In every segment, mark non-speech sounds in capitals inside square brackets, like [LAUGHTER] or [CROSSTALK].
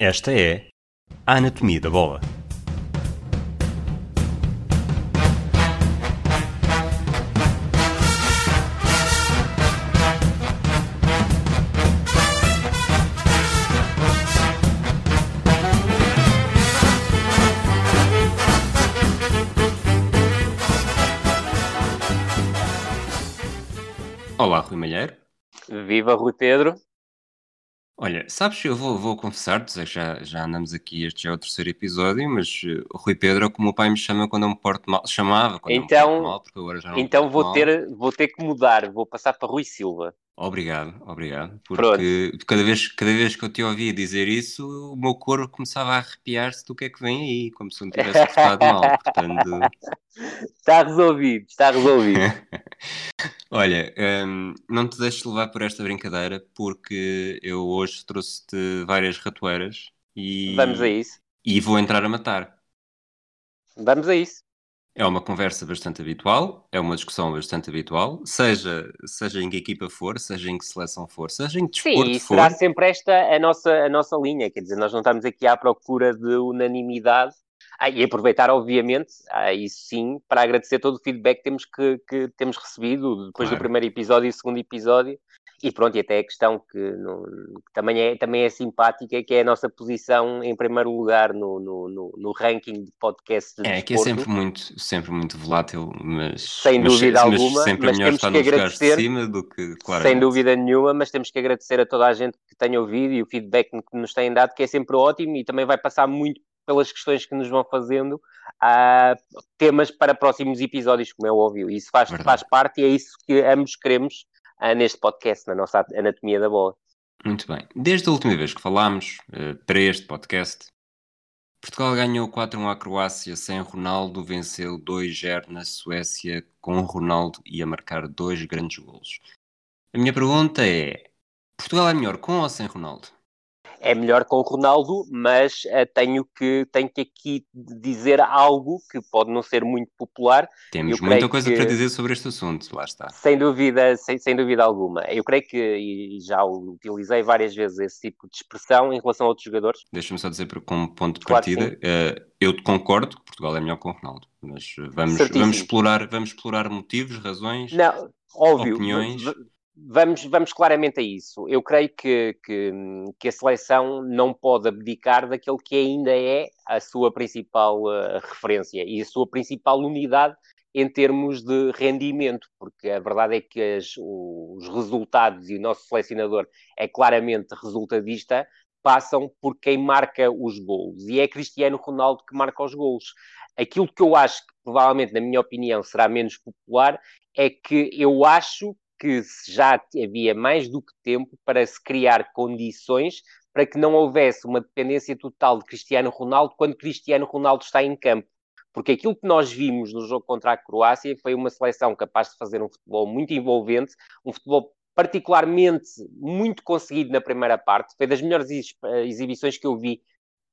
Esta é a Anatomia da Bola. Olá, Rui Malheiro. Viva Rui Pedro. Olha, sabes, eu vou, vou confessar-te, já, já andamos aqui, este já é o terceiro episódio, mas o Rui Pedro é como o pai me chama quando eu me porto mal, chamava quando então, eu me porto mal, porque agora já não Então vou ter, vou ter que mudar, vou passar para Rui Silva. Obrigado, obrigado. Porque cada vez, cada vez que eu te ouvia dizer isso, o meu corpo começava a arrepiar-se do que é que vem aí, como se eu não tivesse portado mal. [LAUGHS] Portanto... Está resolvido, está resolvido. [LAUGHS] Olha, um, não te deixes levar por esta brincadeira, porque eu hoje trouxe-te várias ratoeiras e. Vamos a isso. E vou entrar a matar. Vamos a isso. É uma conversa bastante habitual, é uma discussão bastante habitual, seja, seja em que equipa for, seja em que seleção for, seja em que desporto Sim, e for. será sempre esta a nossa, a nossa linha, quer dizer, nós não estamos aqui à procura de unanimidade, ah, e aproveitar, obviamente, ah, isso sim, para agradecer todo o feedback que temos, que, que temos recebido depois Claro. do primeiro episódio e segundo episódio, e pronto, e até a questão que, no- que também, é, também é simpática, que é a nossa posição em primeiro lugar no, no, no, no ranking de podcast de É, que é desporto. sempre muito, sempre muito volátil, mas, Sem mas, dúvida mas alguma, sempre mas melhor temos que agradecer, cima do que, Sem claramente. dúvida nenhuma, mas temos que agradecer a toda a gente que tem ouvido e o feedback que nos têm dado, que é sempre ótimo e também vai passar muito pelas questões que nos vão fazendo a temas para próximos episódios, como é óbvio. Isso faz, Verdade. faz parte e é isso que ambos queremos neste podcast, na nossa anatomia da bola. Muito bem. Desde a última vez que falámos, eh, para este podcast, Portugal ganhou 4-1 à Croácia sem Ronaldo, venceu 2-0 na Suécia com Ronaldo e a marcar dois grandes golos. A minha pergunta é: Portugal é melhor com ou sem Ronaldo? É melhor com o Ronaldo, mas ah, tenho, que, tenho que aqui dizer algo que pode não ser muito popular, Temos muita coisa que- para dizer sobre este assunto, lá está. Sem dúvida, sem, sem dúvida alguma. Eu creio que, e já utilizei várias vezes esse tipo de expressão em relação a outros jogadores. Deixa-me só dizer como ponto de Claro partida, eh, eu concordo que Portugal é melhor com o Ronaldo, mas eh, vamos, Certíssimo. vamos, explorar, vamos explorar motivos, razões. Não, óbvio. Opiniões. v- Vamos, vamos claramente a isso. Eu creio que, que, que a seleção não pode abdicar daquele que ainda é a sua principal eh, referência e a sua principal unidade em termos de rendimento, porque a verdade é que as- os resultados e o nosso selecionador é claramente resultadista, passam por quem marca os golos. E é Cristiano Ronaldo que marca os golos. Aquilo que eu acho que, provavelmente, na minha opinião, será menos popular é que eu acho que já havia mais do que tempo para se criar condições para que não houvesse uma dependência total de Cristiano Ronaldo quando Cristiano Ronaldo está em campo. Porque aquilo que nós vimos no jogo contra a Croácia foi uma seleção capaz de fazer um futebol muito envolvente, um futebol particularmente muito conseguido na primeira parte. Foi das melhores eh, exibições que eu vi,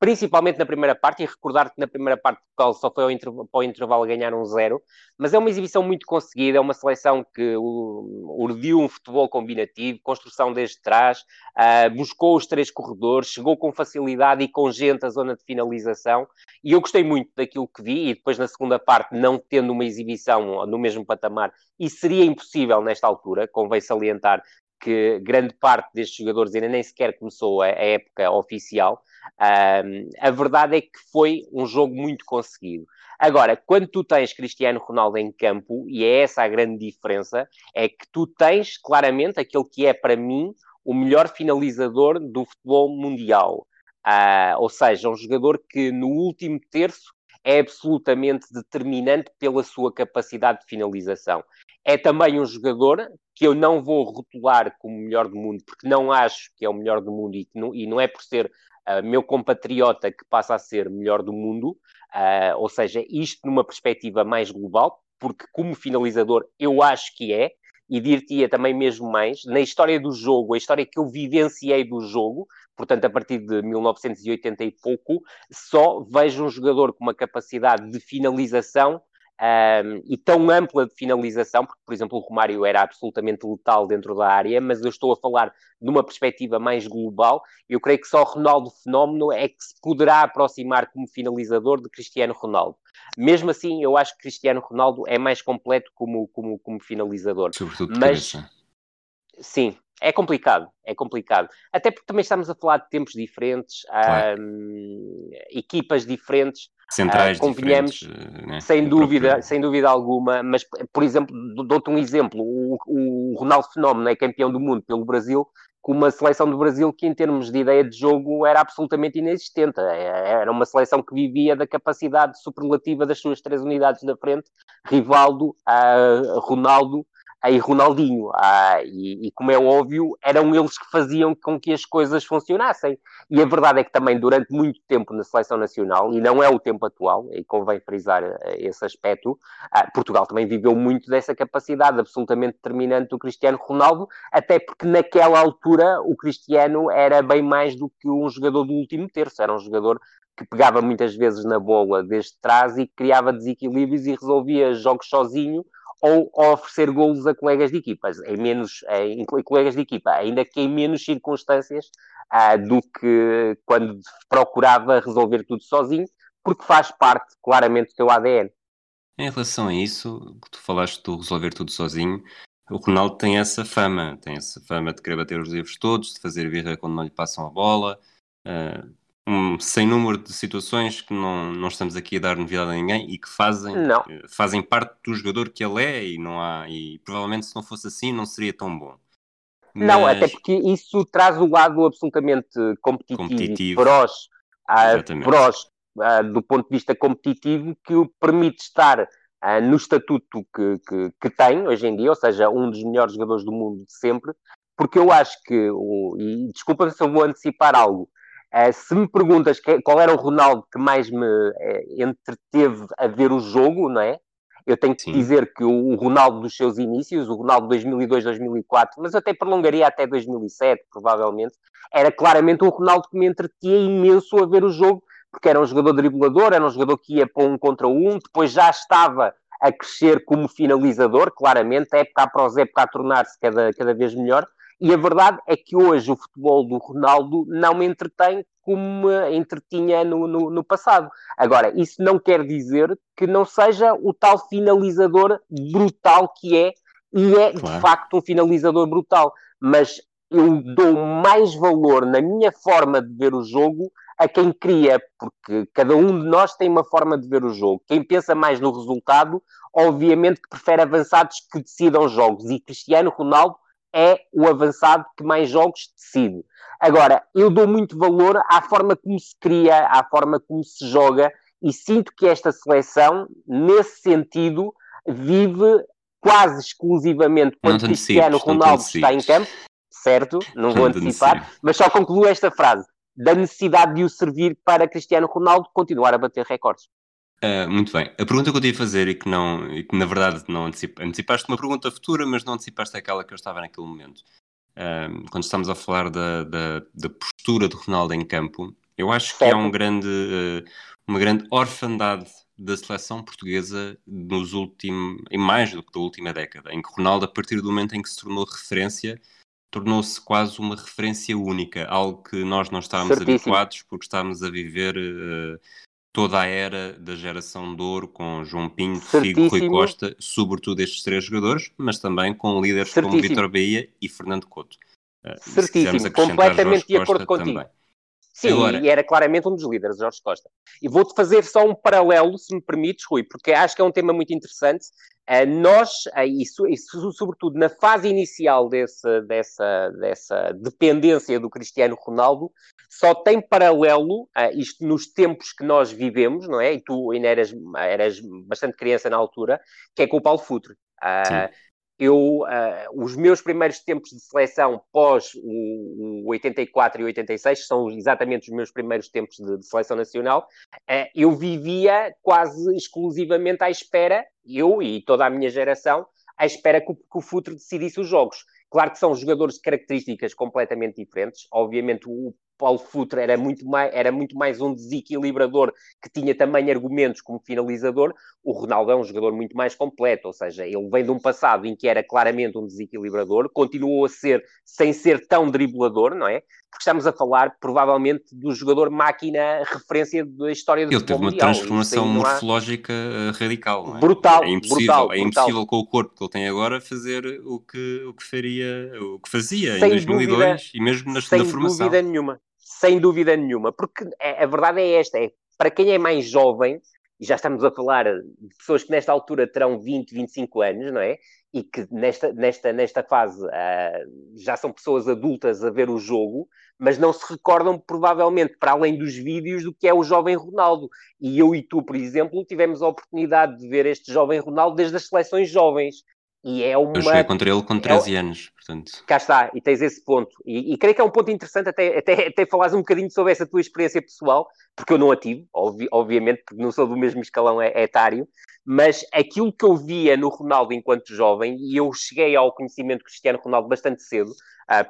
principalmente na primeira parte. E recordar que na primeira parte Portugal só foi ao intervalo, para o intervalo ganhar um zero. Mas é uma exibição muito conseguida, é uma seleção que urdiu um futebol combinativo, construção desde trás, uh, buscou os três corredores, chegou com facilidade e com gente à zona de finalização. E eu gostei muito daquilo que vi, e depois na segunda parte, não tendo uma exibição no mesmo patamar, e seria impossível nesta altura, convém salientar que grande parte destes jogadores ainda nem sequer começou a, a época oficial. Um, a verdade é que foi um jogo muito conseguido. Agora, quando tu tens Cristiano Ronaldo em campo, e é essa a grande diferença, é que tu tens claramente aquele que é para mim o melhor finalizador do futebol mundial. Ah, ou seja, um jogador que no último terço é absolutamente determinante pela sua capacidade de finalização. É também um jogador que eu não vou rotular como melhor do mundo, porque não acho que é o melhor do mundo e, não, e não é por ser uh, meu compatriota que passa a ser melhor do mundo, uh, ou seja, isto numa perspectiva mais global, porque como finalizador eu acho que é, e dir-te-ia também mesmo mais, na história do jogo, a história que eu vivenciei do jogo, portanto a partir de 1980 e pouco, só vejo um jogador com uma capacidade de finalização um, e tão ampla de finalização, porque, por exemplo, o Romário era absolutamente letal dentro da área, mas eu estou a falar de uma perspectiva mais global. Eu creio que só Ronaldo Fenómeno é que se poderá aproximar como finalizador de Cristiano Ronaldo. Mesmo assim, eu acho que Cristiano Ronaldo é mais completo como, como, como finalizador. Sobretudo de mas, cabeça. Sim, é complicado, é complicado. Até porque também estamos a falar de tempos diferentes, claro. equipas diferentes. Centrais uh, convenhamos, eh, né? sem dúvida, próprio... sem dúvida alguma. Mas, por exemplo, dou-te um exemplo: o, o Ronaldo Fenómeno é campeão do mundo pelo Brasil, com uma seleção do Brasil que, em termos de ideia de jogo, era absolutamente inexistente. É, era uma seleção que vivia da capacidade superlativa das suas três unidades da frente: Rivaldo, uh, Ronaldo e Ronaldinho. Ah, e, e, como é óbvio, eram eles que faziam com que as coisas funcionassem. E a verdade é que também durante muito tempo na seleção nacional, e não é o tempo atual, e convém frisar eh, esse aspecto, ah, Portugal também viveu muito dessa capacidade absolutamente determinante do Cristiano Ronaldo, até porque naquela altura o Cristiano era bem mais do que um jogador do último terço, era um jogador que pegava muitas vezes na bola desde trás e criava desequilíbrios e resolvia jogos sozinho ou oferecer golos a colegas de equipas, em menos, em, colegas de equipa, ainda que em menos circunstâncias uh, do que quando procurava resolver tudo sozinho, porque faz parte claramente do seu ADN. Em relação a isso, que tu falaste de resolver tudo sozinho, o Ronaldo tem essa fama, tem essa fama de querer bater os livros todos, de fazer birra quando não lhe passam a bola, uh, um sem número de situações que não, não estamos aqui a dar novidade a ninguém e que fazem, eh, fazem parte do jogador que ele é e não há e provavelmente se não fosse assim não seria tão bom. Mas... Não, até porque isso traz o lado absolutamente competitivo, competitivo. feroz, uh, do ponto de vista competitivo que o permite estar uh, no estatuto que, que, que, tem hoje em dia, ou seja, um dos melhores jogadores do mundo de sempre, porque eu acho que, o, e desculpa se eu vou antecipar algo, Uh, se me perguntas que, qual era o Ronaldo que mais me uh, entreteve a ver o jogo, não é? Eu tenho que Sim. dizer que o, o, Ronaldo dos seus inícios, o Ronaldo 2002-2004, mas eu até prolongaria até 2007, provavelmente, era claramente um Ronaldo que me entretia imenso a ver o jogo, porque era um jogador driblador, era um jogador que ia para um contra um, depois já estava a crescer como finalizador, claramente, época após época a tornar-se cada, cada vez melhor, e a verdade é que hoje o futebol do Ronaldo não me entretém como me entretinha no, no, no, passado. Agora, isso não quer dizer que não seja o tal finalizador brutal que é, e é claro. de facto um finalizador brutal. Mas eu dou mais valor na minha forma de ver o jogo a quem cria, porque cada um de nós tem uma forma de ver o jogo. Quem pensa mais no resultado, obviamente que prefere avançados que decidam jogos. E Cristiano Ronaldo é o avançado que mais jogos decide. Agora, eu dou muito valor à forma como se cria, à forma como se joga, e sinto que esta seleção, nesse sentido, vive quase exclusivamente quando Cristiano Ronaldo está em campo, certo? Não vou antecipar, mas só concluo esta frase: da necessidade de o servir para Cristiano Ronaldo continuar a bater recordes. Uh, muito bem. A pergunta que eu tive a fazer e que, não, e que na verdade não antecipa, antecipaste uma pergunta futura, mas não antecipaste aquela que eu estava naquele momento. Uh, quando estamos a falar da, da, da, postura de Ronaldo em campo, eu acho que há um grande, uh, uma grande orfandade da seleção portuguesa nos últimos, em mais do que da última década, em que Ronaldo, a partir do momento em que se tornou referência, tornou-se quase uma referência única, algo que nós não estávamos Certíssimo. habituados porque estávamos a viver toda a era da geração de ouro com João Pinto, Figo, Rui Costa, sobretudo estes três jogadores, mas também com líderes Certíssimo. como Vitor Bahia e Fernando Couto. Uh, Certíssimo, completamente de acordo contigo. Também. Sim, Agora... e era claramente um dos líderes, Jorge Costa. E vou-te fazer só um paralelo, se me permites, Rui, porque acho que é um tema muito interessante. Uh, nós, uh, isso, isso, sobretudo na fase inicial desse, dessa, dessa dependência do Cristiano Ronaldo, só tem paralelo, uh, isto nos tempos que nós vivemos, não é? E tu ainda eras, eras bastante criança na altura, que é com o Paulo Futre. Uh, eu, uh, os meus primeiros tempos de seleção pós o, o 84 e 86 são exatamente os meus primeiros tempos de, de seleção nacional. Uh, eu vivia quase exclusivamente à espera, eu e toda a minha geração, à espera que o, que o Futre decidisse os jogos. Claro que são jogadores de características completamente diferentes. Obviamente, o, Paulo Futre era muito, mais, era muito mais um desequilibrador que tinha também argumentos como finalizador, o Ronaldo é um jogador muito mais completo, ou seja, ele vem de um passado em que era claramente um desequilibrador, continuou a ser sem ser tão driblador, não é? Porque estamos a falar provavelmente do jogador máquina referência da história do Ele teve uma mundial. transformação morfológica há... radical, é? Brutal, é impossível, brutal, é impossível com o corpo que ele tem agora fazer o que, o que faria, o que fazia sem em 2002 dúvida, e mesmo na segunda formação. Sem dúvida nenhuma sem dúvida nenhuma, porque é, a verdade é esta: é, para quem é mais jovem, e já estamos a falar de pessoas que nesta altura terão 20, 25 anos, não é? E que nesta, nesta, nesta fase uh, já são pessoas adultas a ver o jogo, mas não se recordam provavelmente, para além dos vídeos, do que é o jovem Ronaldo. E eu e tu, por exemplo, tivemos a oportunidade de ver este jovem Ronaldo desde as seleções jovens. E é uma... Eu joguei contra ele com 13 é... anos, portanto. Cá está, e tens esse ponto. E, e, creio que é um ponto interessante até, até, até falares um bocadinho sobre essa tua experiência pessoal, porque eu não a tive, obvi obviamente, porque não sou do mesmo escalão etário, mas aquilo que eu via no Ronaldo enquanto jovem, e eu cheguei ao conhecimento de Cristiano Ronaldo bastante cedo,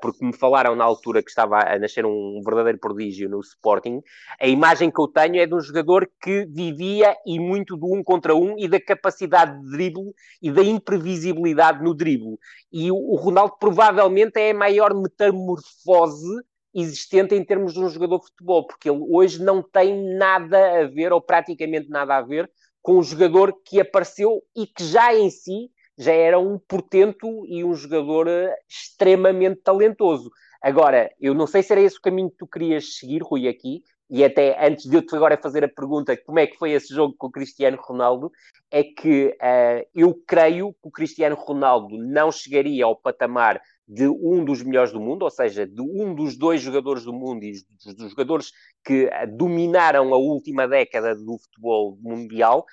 porque me falaram na altura que estava a nascer um verdadeiro prodígio no Sporting, a imagem que eu tenho é de um jogador que vivia e muito do um contra um e da capacidade de drible e da imprevisibilidade no drible. E o, o Ronaldo provavelmente é a maior metamorfose existente em termos de um jogador de futebol, porque ele hoje não tem nada a ver, ou praticamente nada a ver, com o jogador que apareceu e que já em si já era um portento e um jogador eh, extremamente talentoso. Agora, eu não sei se era esse o caminho que tu querias seguir, Rui, aqui, e até antes de eu te agora fazer a pergunta como é que foi esse jogo com o Cristiano Ronaldo, é que uh, eu creio que o Cristiano Ronaldo não chegaria ao patamar de um dos melhores do mundo, ou seja, de um dos dois jogadores do mundo e dos, dos jogadores que eh, dominaram a última década do futebol mundial,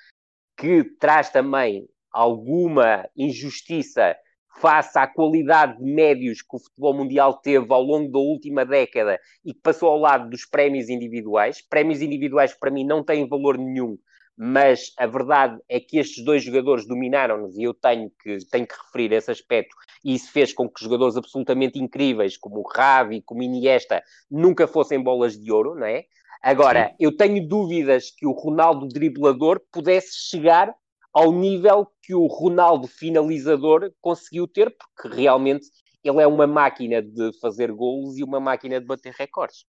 que traz também alguma injustiça face à qualidade de médios que o futebol mundial teve ao longo da última década e que passou ao lado dos prémios individuais. Prémios individuais que para mim não têm valor nenhum, mas a verdade é que estes dois jogadores dominaram-nos e eu tenho que, tenho que referir esse aspecto e isso fez com que jogadores absolutamente incríveis como o Ravi, como o Iniesta, nunca fossem bolas de ouro, não é? Agora, Sim. eu tenho dúvidas que o Ronaldo driblador pudesse chegar ao nível que o Ronaldo finalizador conseguiu ter, porque realmente ele é uma máquina de fazer golos e uma máquina de bater recordes.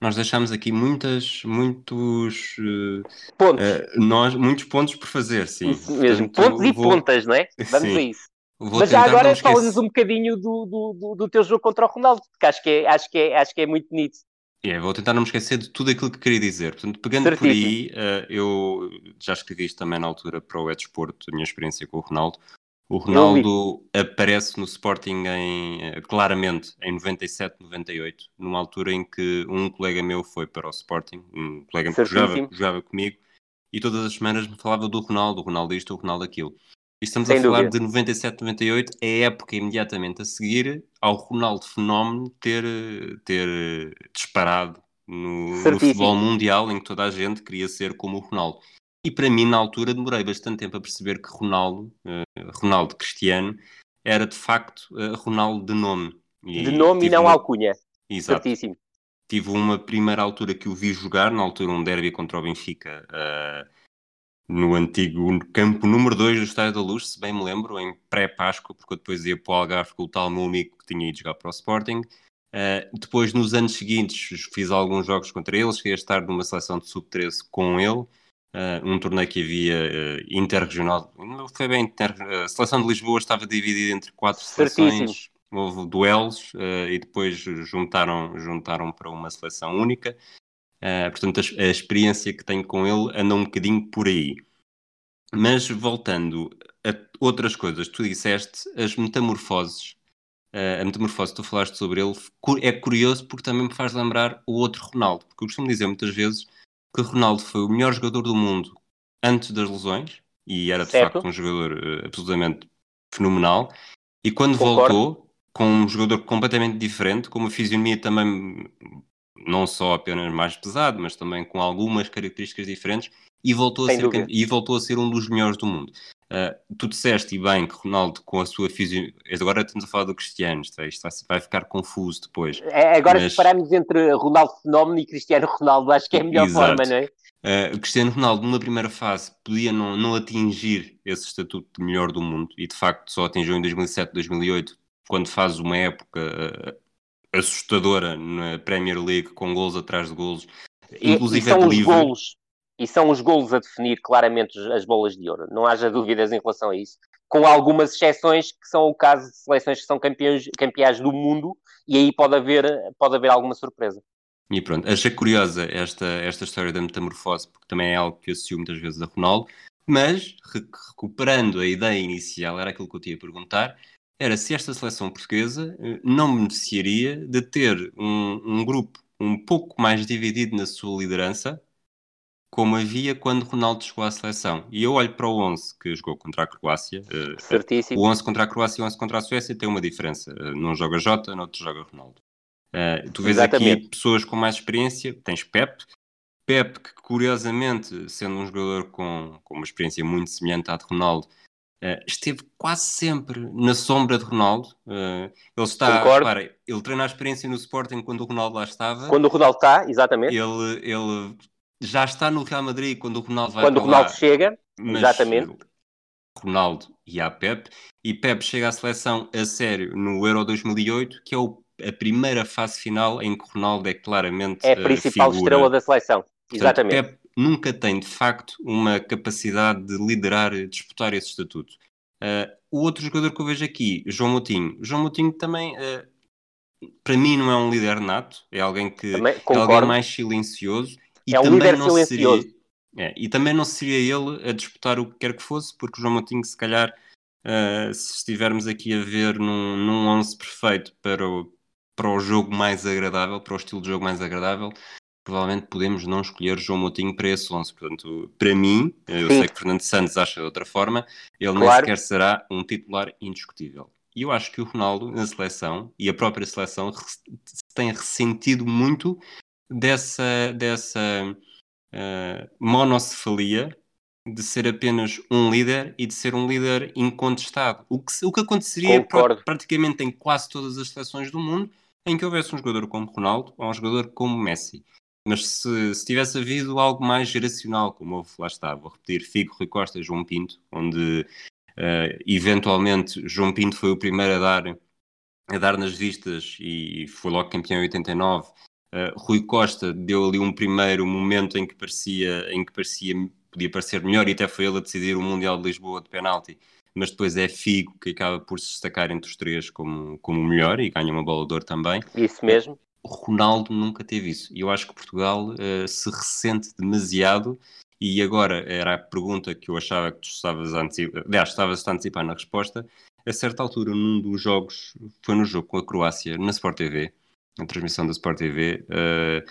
Nós deixamos aqui muitas, muitos uh, pontos. Uh, nós, muitos pontos por fazer, sim. Isso mesmo, Portanto, pontos e vou... pontas, não é? [LAUGHS] Vamos sim. a isso. Vou Mas já agora fala-nos um bocadinho do, do, do, do, teu jogo contra o Ronaldo, porque acho que é, acho que é, acho que é muito bonito. É, vou tentar não me esquecer de tudo aquilo que queria dizer. Portanto, pegando Certíssimo. por aí, uh, eu já escrevi isto também na altura para o Edsporto, a minha experiência com o Ronaldo. O Ronaldo aparece no Sporting em, uh, claramente em 97, 98, numa altura em que um colega meu foi para o Sporting, um colega que jogava, jogava comigo, e todas as semanas me falava do Ronaldo, o Ronaldo isto, o Ronaldo aquilo. E estamos Sem a falar dúvida. de 97, 98, é a época imediatamente a seguir ao Ronaldo Fenómeno ter, ter disparado no, no, futebol mundial, em que toda a gente queria ser como o Ronaldo. E para mim, na altura, demorei bastante tempo a perceber que Ronaldo, uh, Ronaldo Cristiano, era de facto uh, Ronaldo de nome. E de nome e não uma... alcunha. Exato. Certíssimo. Tive uma primeira altura que o vi jogar, na altura um derby contra o Benfica, uh, no antigo campo número 2 do Estádio da Luz, se bem me lembro, em pré-Páscoa, porque eu depois ia para o Algarve com o tal meu amigo que tinha ido jogar para o Sporting. Uh, depois, nos anos seguintes, fiz alguns jogos contra ele, cheguei a estar numa seleção de sub-13 com ele, uh, um torneio que havia uh, interregional. Foi bem, inter... a seleção de Lisboa estava dividida entre quatro seleções, houve duelos e depois juntaram, juntaram para uma seleção única. Uh, portanto, a, a, experiência que tenho com ele anda um bocadinho por aí. Mas voltando a outras coisas, tu disseste as metamorfoses. Uh, a metamorfose que tu falaste sobre ele é curioso porque também me faz lembrar o outro Ronaldo. Porque eu costumo dizer muitas vezes que Ronaldo foi o melhor jogador do mundo antes das lesões e era de certo. facto um jogador uh, absolutamente fenomenal. E quando Concordo. voltou, com um jogador completamente diferente, com uma fisionomia também não só apenas mais pesado, mas também com algumas características diferentes, e voltou, a ser, e voltou a ser um dos melhores do mundo. Uh, tu disseste e bem que Ronaldo, com a sua fisionomia. Agora estamos a falar do Cristiano, isto, é, isto vai, ficar confuso depois. É, agora, mas... separamos entre Ronaldo Fenómeno e Cristiano Ronaldo, acho que é a melhor Exato. forma, não é? Uh, Cristiano Ronaldo, numa primeira fase, podia não, não atingir esse estatuto de melhor do mundo e de facto só atingiu em 2007, 2008, quando faz uma época uh, assustadora na Premier League, com gols atrás de gols, inclusive e, e são os gols e são os golos a definir claramente as bolas de ouro. Não haja dúvidas em relação a isso. Com algumas exceções, que são o caso de seleções que são campeões, campeãs do mundo, e aí pode haver, pode haver alguma surpresa. E pronto, achei curiosa esta, esta história da metamorfose, porque também é algo que associo muitas vezes a Ronaldo, mas recuperando a ideia inicial, era aquilo que eu tinha a perguntar, era se esta seleção portuguesa eh, não beneficiaria de ter um, um grupo um pouco mais dividido na sua liderança, como havia quando Ronaldo chegou à seleção. E eu olho para o 11 que jogou contra a Croácia. Eh, Certíssimo. O 11 contra a Croácia e o 11 contra a Suécia tem uma diferença. Eh, num joga Jota, no outro joga Ronaldo. Tu vês Exatamente. aqui pessoas com mais experiência. Tens Pep. Pep, que curiosamente, sendo um jogador com, com uma experiência muito semelhante à de Ronaldo, esteve quase sempre na sombra de Ronaldo. Uh, ele está, repara, ele treina a experiência no Sporting quando o Ronaldo lá estava. Quando o Ronaldo está, exatamente. Ele, ele já está no Real Madrid quando o Ronaldo vai Quando o Ronaldo lá, chega, exatamente. Ronaldo e a Pep, e Pep chega à seleção a sério no Euro 2008, que é o, a primeira fase final em que Ronaldo é claramente É a principal uh, estrela da seleção, Portanto, exatamente. Pep nunca tem, de facto, uma capacidade de liderar, disputar esse estatuto. Uh, o outro jogador que eu vejo aqui, João Moutinho. João Moutinho também, uh, para mim, não é um líder nato, é alguém que também, é alguém mais silencioso e é um líder silencioso. Seria, é, e também não seria ele a disputar o que quer que fosse, porque o João Moutinho, se calhar, uh, se estivermos aqui a ver num, num 11 perfeito para o, para o jogo mais agradável, para o estilo de jogo mais agradável, provavelmente podemos não escolher João Moutinho para esse 11. Portanto, para mim, eu Sim. sei que Fernando Santos acha de outra forma, ele claro. nem sequer será um titular indiscutível. E eu acho que o Ronaldo, na seleção, e a própria seleção, tem ressentido muito dessa, dessa uh, monocefalia de ser apenas um líder e de ser um líder incontestado. O que, o que aconteceria pra, praticamente em quase todas as seleções do mundo em que houvesse um jogador como Ronaldo ou um jogador como Messi. Mas se, se tivesse havido algo mais geracional, como houve, lá está, vou repetir, Figo, Rui Costa, João Pinto, onde uh, eventualmente João Pinto foi o primeiro a dar, a dar nas vistas e foi logo campeão em 89 Uh, Rui Costa deu ali um primeiro momento em que parecia, em que parecia, podia parecer melhor e até foi ele a decidir o Mundial de Lisboa de penalti, mas depois é Figo que acaba por se destacar entre os três como, como o melhor e ganha uma bola de ouro também. Isso mesmo. Ronaldo nunca teve isso. E eu acho que Portugal uh, se ressente demasiado e agora era a pergunta que eu achava que tu estavas a antecipar, aliás, estavas a antecipar na resposta. A certa altura, num dos jogos, foi no jogo com a Croácia, na Sport TV, a transmissão da Sport TV, uh, eh,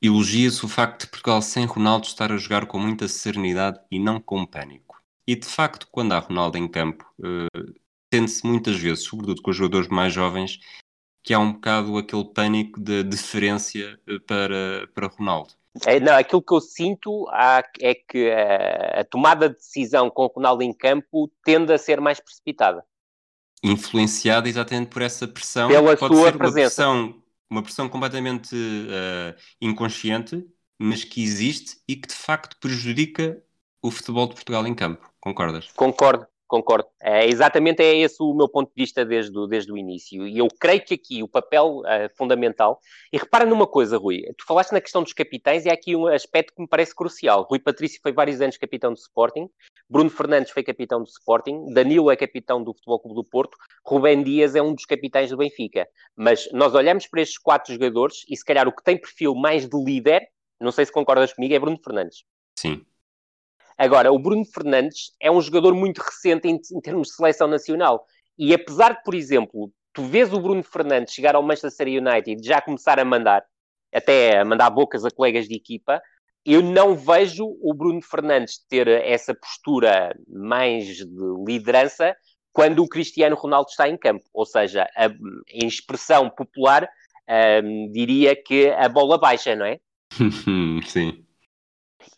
elogia-se o facto de Portugal sem Ronaldo estar a jogar com muita serenidade e não com pânico. E de facto, quando há Ronaldo em campo, uh, sente-se muitas vezes, sobretudo com os jogadores mais jovens, que há um bocado aquele pânico de deferência eh, para, para Ronaldo. É, não, aquilo que eu sinto é que a, a tomada de decisão com Ronaldo em campo tende a ser mais precipitada influenciada exatamente por essa pressão. Pela pode sua ser presença. Uma pressão uma pressão completamente uh, inconsciente, mas que existe e que de facto prejudica o futebol de Portugal em campo. Concordas? Concordo, concordo. É, exatamente é esse o meu ponto de vista desde o, desde o início. E eu creio que aqui o papel uh, fundamental. E repara numa coisa, Rui. Tu falaste na questão dos capitães e há aqui um aspecto que me parece crucial. Rui Patrício foi vários anos capitão do Sporting. Bruno Fernandes foi capitão do Sporting. Danilo é capitão do Futebol Clube do Porto. Rubén Dias é um dos capitães do Benfica. Mas nós olhamos para estes quatro jogadores e se calhar o que tem perfil mais de líder, não sei se concordas comigo, é Bruno Fernandes. Sim. Agora, o Bruno Fernandes é um jogador muito recente em, em termos de seleção nacional. E apesar de, por exemplo, tu vês o Bruno Fernandes chegar ao Manchester United e já começar a mandar, até a mandar bocas a colegas de equipa, eu não vejo o Bruno Fernandes ter essa postura mais de liderança quando o Cristiano Ronaldo está em campo. Ou seja, a, em expressão popular, um, diria que a bola baixa, não é? [LAUGHS] Sim.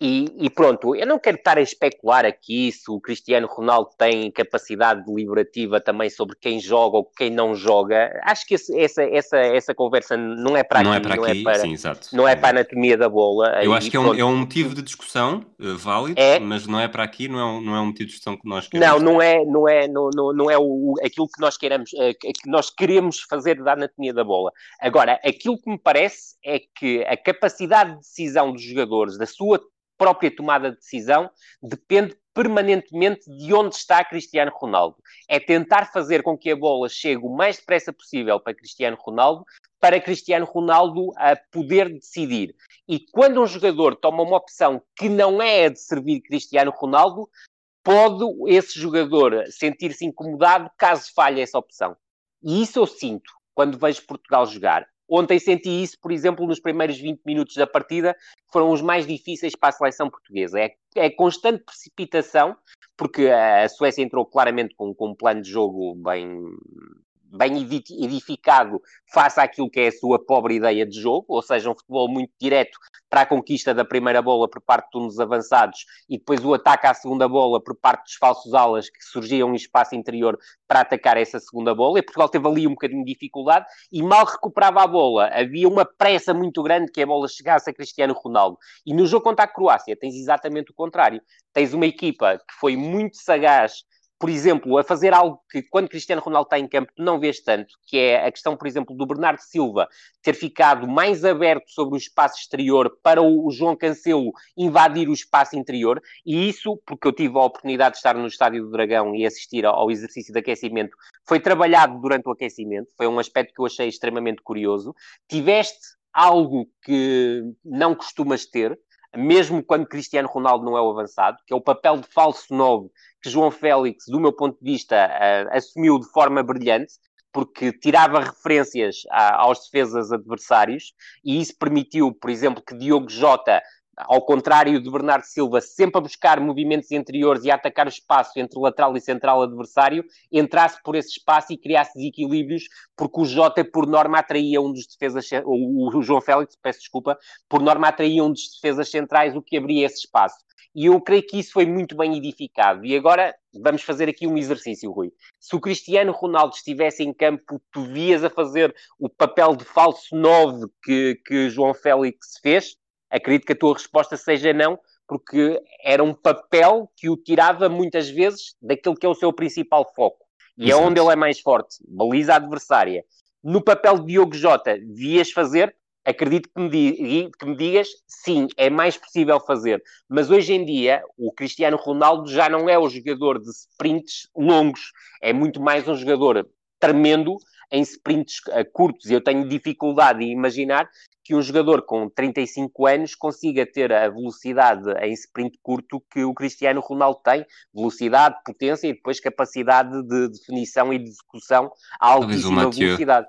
E, e, pronto, eu não quero estar a especular aqui se o Cristiano Ronaldo tem capacidade deliberativa também sobre quem joga ou quem não joga. Acho que esse, essa, essa, essa conversa não é para não aqui. É para não aqui, é para, sim, exato. Não é para a anatomia da bola. Eu acho que é um, é um, motivo de discussão uh, válido, é. mas não é para aqui, não é, um, não é um motivo de discussão que nós queremos. Não, não é, não é, não, não, não é o, aquilo que nós queremos, uh, que nós queremos fazer da anatomia da bola. Agora, aquilo que me parece é que a capacidade de decisão dos jogadores, da sua própria tomada de decisão depende permanentemente de onde está Cristiano Ronaldo. É tentar fazer com que a bola chegue o mais depressa possível para Cristiano Ronaldo, para Cristiano Ronaldo a poder decidir. E quando um jogador toma uma opção que não é a de servir Cristiano Ronaldo, pode esse jogador sentir-se incomodado caso falhe essa opção. E isso eu sinto quando vejo Portugal jogar. Ontem senti isso, por exemplo, nos primeiros 20 minutos da partida, que foram os mais difíceis para a seleção portuguesa. É, é constante precipitação, porque a Suécia entrou claramente com, com um plano de jogo bem, bem edificado face àquilo que é a sua pobre ideia de jogo, ou seja, um futebol muito direto para a conquista da primeira bola por parte dos avançados e depois o ataque à segunda bola por parte dos falsos alas que surgiam em espaço interior para atacar essa segunda bola. E Portugal teve ali um bocadinho de dificuldade e mal recuperava a bola. Havia uma pressa muito grande que a bola chegasse a Cristiano Ronaldo. E no jogo contra a Croácia tens exatamente o contrário. Tens uma equipa que foi muito sagaz por exemplo, a fazer algo que quando Cristiano Ronaldo está em campo tu não vês tanto, que é a questão, por exemplo, do Bernardo Silva ter ficado mais aberto sobre o espaço exterior para o João Cancelo invadir o espaço interior, e isso, porque eu tive a oportunidade de estar no Estádio do Dragão e assistir ao exercício de aquecimento, foi trabalhado durante o aquecimento, foi um aspecto que eu achei extremamente curioso. Tiveste algo que não costumas ter, mesmo quando Cristiano Ronaldo não é o avançado, que é o papel de falso 9 que João Félix, do meu ponto de vista, uh, assumiu de forma brilhante, porque tirava referências a, aos defesas adversários, e isso permitiu, por exemplo, que Diogo Jota ao contrário de Bernardo Silva, sempre a buscar movimentos interiores e a atacar o espaço entre lateral e central adversário, entrasse por esse espaço e criasse desequilíbrios, porque o Jota, por norma, atraía um dos defesas, o, João Félix, peço desculpa, por norma atraía um dos defesas centrais, o que abria esse espaço. E eu creio que isso foi muito bem edificado. E agora vamos fazer aqui um exercício, Rui. Se o Cristiano Ronaldo estivesse em campo, tu vias a fazer o papel de falso 9 que, que João Félix fez? Acredito que a tua resposta seja não, porque era um papel que o tirava muitas vezes daquilo que é o seu principal foco. E Exato. é onde ele é mais forte, baliza adversária. No papel de Diogo Jota, vias fazer? Acredito que me, di que me digas, sim, é mais possível fazer. Mas hoje em dia, o Cristiano Ronaldo já não é o jogador de sprints longos, é muito mais um jogador tremendo em sprints uh, curtos. E eu tenho dificuldade em imaginar que um jogador com 35 anos consiga ter a velocidade em sprint curto que o Cristiano Ronaldo tem, velocidade, potência e depois capacidade de definição e de execução a altíssima velocidade.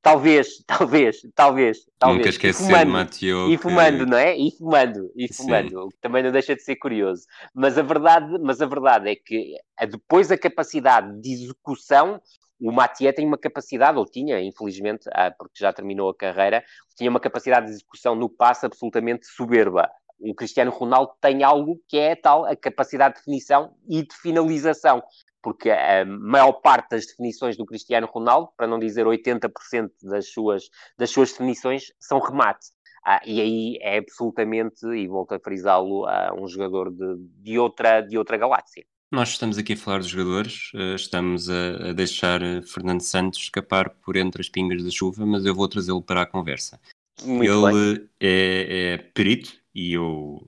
Talvez, talvez, [LAUGHS] talvez, talvez. Nunca esquecer e fumando, Mathieu. E fumando, que... não é? E fumando, e fumando, o que também não deixa de ser curioso. Mas a verdade, mas a verdade é que depois a capacidade de execução o Mathieu tem uma capacidade, ou tinha, infelizmente, ah, porque já terminou a carreira, tinha uma capacidade de execução no passe absolutamente soberba. O Cristiano Ronaldo tem algo que é tal, a capacidade de definição e de finalização, porque a maior parte das definições do Cristiano Ronaldo, para não dizer 80% das suas, das suas definições, são remate. Ah, e aí é absolutamente, e volto a frisá-lo, ah, um jogador de, de, outra, de outra galáxia. Nós estamos aqui a falar dos jogadores, eh, estamos a, a deixar eh, Fernando Santos escapar por entre as pingas da chuva, mas eu vou trazê-lo para a conversa. Muito ele é, é, perito e eu,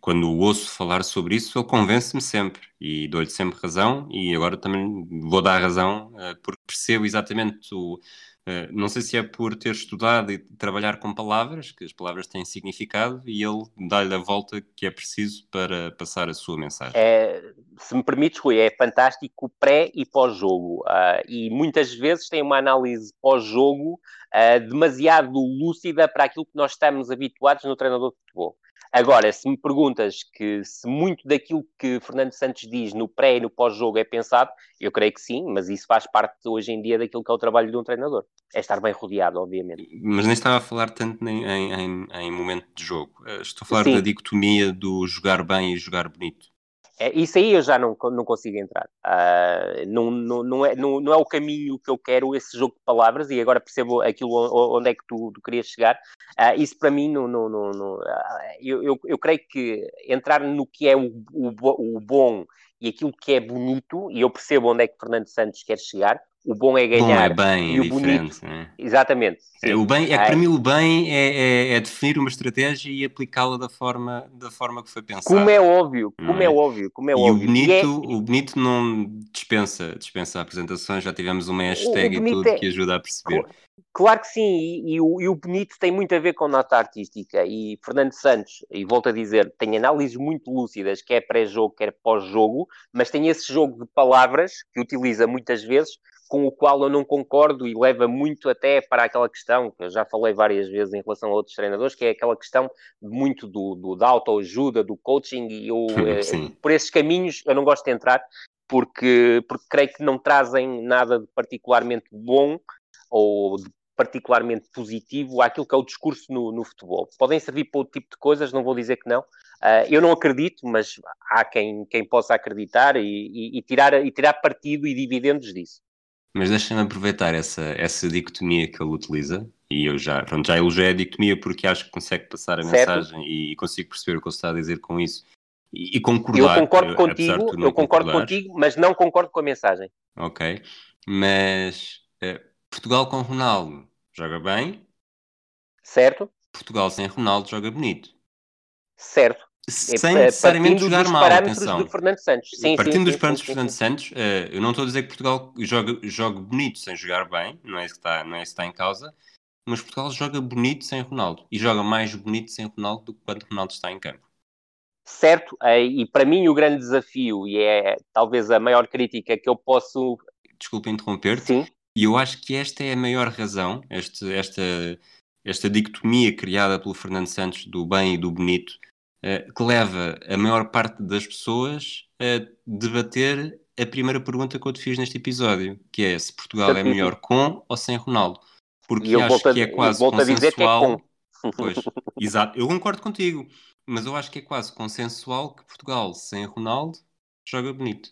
quando o ouço falar sobre isso, ele convence-me sempre e dou-lhe sempre razão. E agora também vou dar razão eh, porque percebo exatamente o, não sei se é por ter estudado e trabalhar com palavras, que as palavras têm significado, e ele dá-lhe a volta que é preciso para passar a sua mensagem. É, se me permites, Rui, é fantástico pré e pós-jogo. Uh, e muitas vezes tem uma análise pós-jogo uh, demasiado lúcida para aquilo que nós estamos habituados no treinador de futebol. Agora, se me perguntas que se muito daquilo que Fernando Santos diz no pré e no pós-jogo é pensado, eu creio que sim, mas isso faz parte hoje em dia daquilo que é o trabalho de um treinador. É estar bem rodeado, obviamente. Mas nem estava a falar tanto em, em, em momento de jogo. Eh, estou a falar sim. da dicotomia do jogar bem e jogar bonito. É, isso aí eu já não, não consigo entrar. Uh, não, não, não, é, não, não é o caminho que eu quero, esse jogo de palavras, e agora percebo aquilo onde é que tu, tu querias chegar. Uh, isso para mim, não, não, não, não uh, eu, eu, eu, creio que entrar no que é o, o, o bom e aquilo que é bonito, e eu percebo onde é que Fernando Santos quer chegar, o bom é ganhar. Bom é bem, e o bonito. É? Exatamente. É, o bem, é que para mim o bem é, é, é definir uma estratégia e aplicá-la da forma, da forma que foi pensada. Como é óbvio, como é? é? óbvio, como é e óbvio. O bonito, é... o bonito não dispensa, dispensa apresentações, já tivemos uma hashtag e tudo que ajuda a perceber. Claro que sim, e, e, o, e, o, bonito tem muito a ver com nota artística. E Fernando Santos, e volto a dizer, tem análises muito lúcidas, quer pré-jogo, quer pós-jogo, mas tem esse jogo de palavras que utiliza muitas vezes com o qual eu não concordo e leva muito até para aquela questão que eu já falei várias vezes em relação a outros treinadores, que é aquela questão muito do, do da autoajuda, do coaching, e eu, eh, por esses caminhos eu não gosto de entrar, porque, porque creio que não trazem nada de particularmente bom ou de particularmente positivo àquilo que é o discurso no, no, futebol. Podem servir para outro tipo de coisas, não vou dizer que não. Uh, eu não acredito, mas há quem, quem possa acreditar e, e, e, tirar, e tirar partido e dividendos disso. Mas deixa-me aproveitar essa, essa dicotomia que ele utiliza, e eu já, pronto, já elogiei a dicotomia porque acho que consegue passar a certo. mensagem e, e, consigo perceber o que ele está a dizer com isso. E, e concordar. Eu concordo contigo, eu concordo contigo, mas não concordo com a mensagem. Ok, mas uh, Portugal com Ronaldo joga bem. Certo. Portugal sem Ronaldo joga bonito. Certo. Sem necessariamente jogar mal, atenção. Do Fernando Santos. Sim, partindo sim, dos parâmetros do Fernando Santos, uh, eu não estou a dizer que Portugal joga, joga bonito sem jogar bem, não é, isso que está, não é isso que está em causa, mas Portugal joga bonito sem Ronaldo e joga mais bonito sem Ronaldo do que quando Ronaldo está em campo. Certo, eh, e para mim o grande desafio, e é talvez a maior crítica que eu posso. Desculpa interromper-te. E eu acho que esta é a maior razão, este, esta, esta dicotomia criada pelo Fernando Santos do bem e do bonito, eh, que leva a maior parte das pessoas a debater a primeira pergunta que eu te fiz neste episódio, que é se Portugal é melhor com ou sem Ronaldo. Porque acho que é quase consensual. Que é [LAUGHS] pois, exato, eu concordo contigo, mas eu acho que é quase consensual que Portugal sem Ronaldo joga bonito.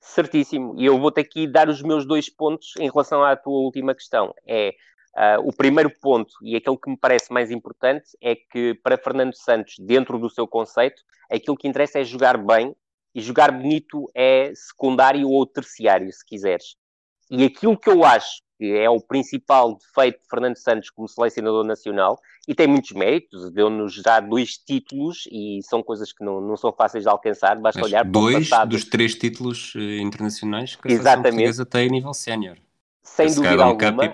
Certíssimo. E eu vou-te aqui dar os meus dois pontos em relação à tua última questão. É Uh, o primeiro ponto, e aquele que me parece mais importante, é que para Fernando Santos, dentro do seu conceito, aquilo que interessa é jogar bem, e jogar bonito é secundário ou terciário, se quiseres. E aquilo que eu acho que é o principal defeito de Fernando Santos como selecionador nacional, e tem muitos méritos, deu-nos já dois títulos, e são coisas que não, não são fáceis de alcançar, basta Mas olhar para dois o passado. dos três títulos uh, internacionais que a Exatamente. portuguesa tem a nível sénior sem dúvida alguma.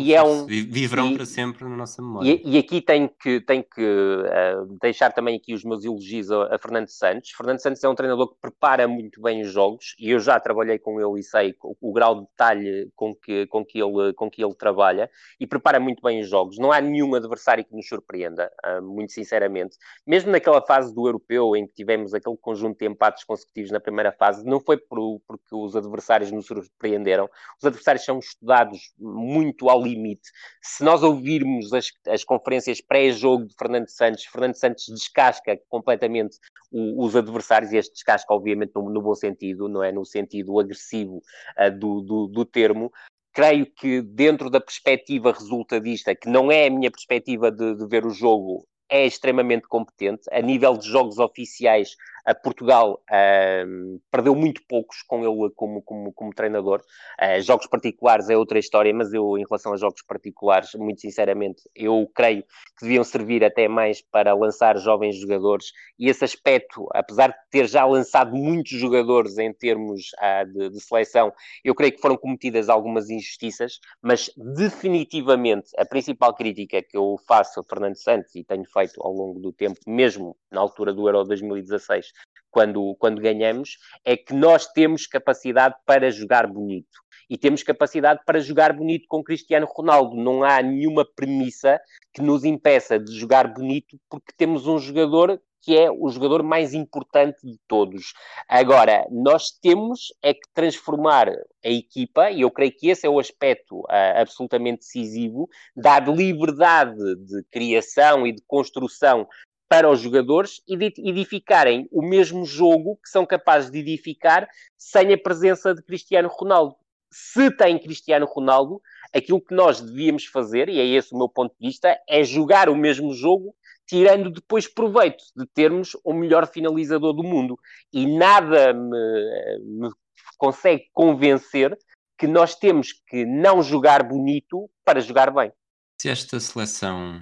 E, e é um, viverão e, para sempre na nossa memória. E, e aqui tenho que, tenho que uh, deixar também aqui os meus elogios a, a, Fernando Santos. Fernando Santos é um treinador que prepara muito bem os jogos e eu já trabalhei com ele e sei o, o grau de detalhe com que, com, que ele, com que ele trabalha e prepara muito bem os jogos. Não há nenhum adversário que nos surpreenda, uh, muito sinceramente. Mesmo naquela fase do europeu em que tivemos aquele conjunto de empates consecutivos na primeira fase, não foi por, porque os adversários nos surpreenderam. Os adversários são estudados dados muito ao limite. Se nós ouvirmos as, as conferências pré-jogo de Fernando Santos, Fernando Santos descasca completamente o, os adversários, e este descasca, obviamente, no, no, bom sentido, não é? No sentido agressivo uh, do, do, do termo, creio que dentro da perspectiva resultadista, que não é a minha perspectiva de, de, ver o jogo, é extremamente competente. A nível de jogos oficiais, a Portugal uh, perdeu muito poucos com ele como, como, como treinador. Uh, jogos particulares é outra história, mas eu, em relação a jogos particulares, muito sinceramente, eu creio que deviam servir até mais para lançar jovens jogadores. E esse aspecto, apesar de ter já lançado muitos jogadores em termos uh, de, de seleção, eu creio que foram cometidas algumas injustiças, mas definitivamente a principal crítica que eu faço a Fernando Santos e tenho feito ao longo do tempo, mesmo na altura do Euro 2016, quando, quando ganhamos, é que nós temos capacidade para jogar bonito. E temos capacidade para jogar bonito com Cristiano Ronaldo. Não há nenhuma premissa que nos impeça de jogar bonito, porque temos um jogador que é o jogador mais importante de todos. Agora, nós temos é que transformar a equipa, e eu creio que esse é o aspecto uh, absolutamente decisivo, dar liberdade de criação e de construção para os jogadores edificarem o mesmo jogo que são capazes de edificar sem a presença de Cristiano Ronaldo. Se tem Cristiano Ronaldo, aquilo que nós devíamos fazer, e é esse o meu ponto de vista, é jogar o mesmo jogo, tirando depois proveito de termos o melhor finalizador do mundo. E nada me, me consegue convencer que nós temos que não jogar bonito para jogar bem. Se esta seleção